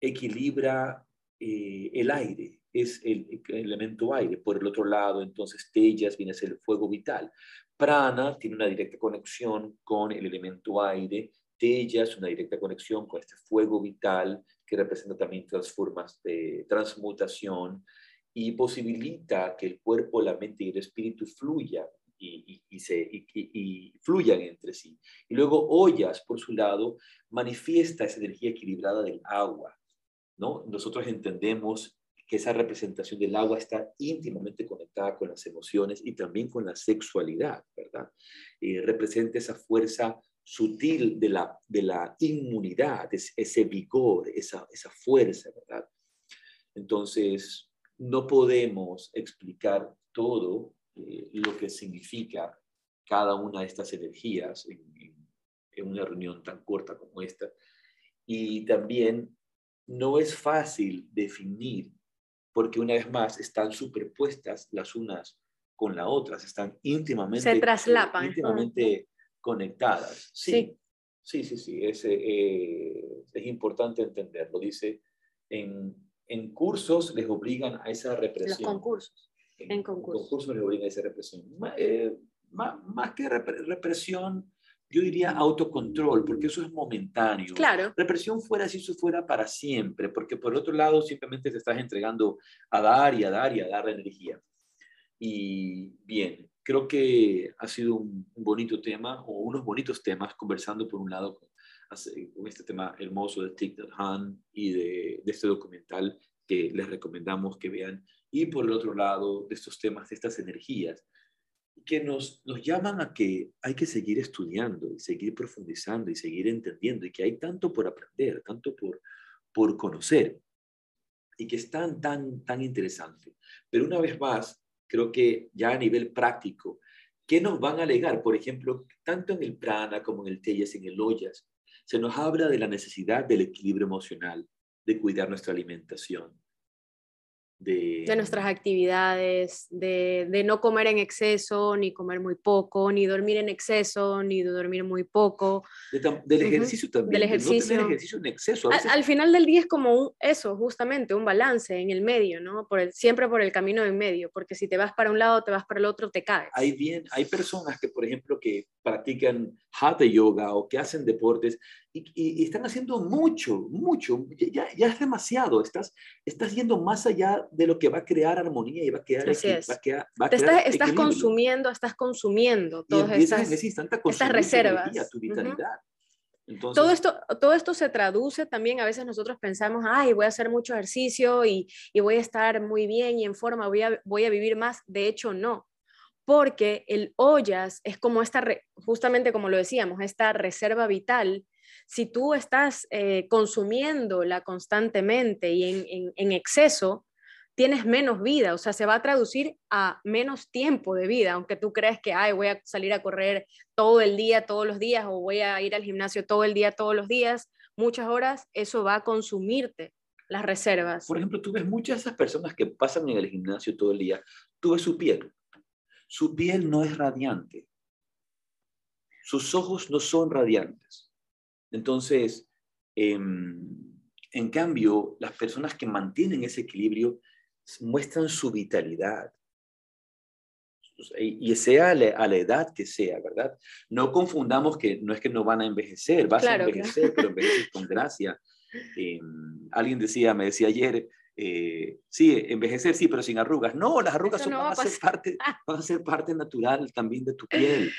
equilibra eh, el aire, es el, el, elemento aire. Por el otro lado, entonces, Tellas viene a ser el fuego vital. Prana tiene una directa conexión con el elemento aire, Tellas, una directa conexión con este fuego vital que representa también todas formas de transmutación y posibilita que el cuerpo, la mente y el espíritu fluyan y, se, y, fluyan entre sí. Y luego Ollas, por su lado, manifiesta esa energía equilibrada del agua. ¿no? Nosotros entendemos que esa representación del agua está íntimamente conectada con las emociones y también con la sexualidad, ¿verdad? Eh, representa esa fuerza sutil de la, de la inmunidad, ese vigor, esa, esa fuerza, ¿verdad? Entonces, no podemos explicar todo eh, lo que significa cada una de estas energías en, en una reunión tan corta como esta. Y también no es fácil definir porque una vez más están superpuestas las unas con las otras, están íntimamente, Se traslapan. íntimamente conectadas. Sí, sí, sí, sí, es, eh, es importante entenderlo. Dice, en, en, cursos les obligan a esa represión. Los concursos. En, concursos. concursos les obligan a esa represión. Eh, más, más, que represión, yo diría autocontrol, porque eso es momentáneo. Claro. Represión fuera si eso fuera para siempre, porque por otro lado simplemente te estás entregando a dar y a dar y a dar energía. Y bien, creo que ha sido un, bonito tema, o unos bonitos temas, conversando por un lado con, este tema hermoso de Thich Han y de, de este documental que les recomendamos que vean, y por el otro lado de estos temas, de estas energías que nos, nos llaman a que hay que seguir estudiando y seguir profundizando y seguir entendiendo y que hay tanto por aprender, tanto por, por conocer y que es tan, tan, tan interesante. Pero una vez más, creo que ya a nivel práctico, ¿qué nos van a alegar? Por ejemplo, tanto en el prana como en el teyas, en el ollas, se nos habla de la necesidad del equilibrio emocional, de cuidar nuestra alimentación, de, nuestras actividades, de, no comer en exceso, ni comer muy poco, ni dormir en exceso, ni dormir muy poco. del ejercicio también. Del ejercicio. ejercicio en exceso. Al, final del día es como eso, justamente, un balance en el medio, ¿no? Por el, siempre por el camino en medio, porque si te vas para un lado, te vas para el otro, te caes. Hay, bien, hay personas que, por ejemplo, que practican hatha yoga o que hacen deportes y, están haciendo mucho, mucho, ya, ya, es demasiado, estás, estás yendo más allá de lo que va a crear armonía y va a crear... Así es. estás, consumiendo, estás consumiendo todas estas, estas reservas. tu vitalidad. todo, esto, todo esto se traduce también, a veces nosotros pensamos, ay, voy a hacer mucho ejercicio y, y voy a estar muy bien y en forma, voy a, voy a vivir más. De hecho, no porque el ollas es como esta, justamente como lo decíamos, esta reserva vital si tú estás eh, consumiéndola constantemente y en, exceso, tienes menos vida, o sea, se va a traducir a menos tiempo de vida, aunque tú crees que, ay, voy a salir a correr todo el día, todos los días, o voy a ir al gimnasio todo el día, todos los días, muchas horas, eso va a consumirte las reservas. Por ejemplo, tú ves muchas de esas personas que pasan en el gimnasio todo el día, tú ves su piel. Su piel no es radiante. Sus ojos no son radiantes. Entonces, em, en cambio, las personas que mantienen ese equilibrio muestran su vitalidad. Y sea a la, edad que sea, ¿verdad? No confundamos que no es que no van a envejecer, vas a envejecer, pero envejeces con gracia. Em, alguien decía, me decía ayer, eh, sí, envejecer sí, pero sin arrugas. No, las arrugas son, van, a ser parte, van a ser parte natural también de tu piel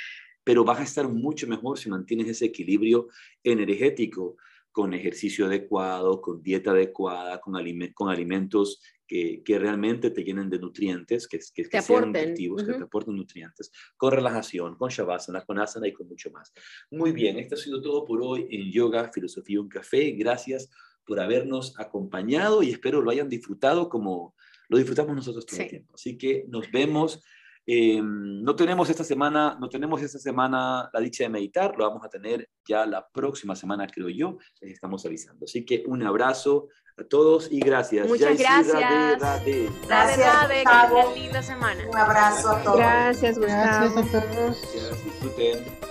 pero vas a estar mucho mejor si mantienes ese equilibrio energético con ejercicio adecuado, con dieta adecuada, con, con alimentos que, que, realmente te llenen de nutrientes, que, que, que sean nutritivos, que te aporten nutrientes, con relajación, con shavasana, con asana y con mucho más. Muy bien, esto ha sido todo por hoy en Yoga, Filosofía y un Café. Gracias por habernos acompañado y espero lo hayan disfrutado como lo disfrutamos nosotros todo el tiempo. Así que nos vemos eh, no tenemos esta semana, no tenemos esta semana la dicha de meditar, lo vamos a tener ya la próxima semana, creo yo, les estamos avisando. Así que un abrazo a todos y gracias. Muchas gracias. gracias, linda semana. Un abrazo a todos. Gracias, Gustavo. Gracias a todos. disfruten.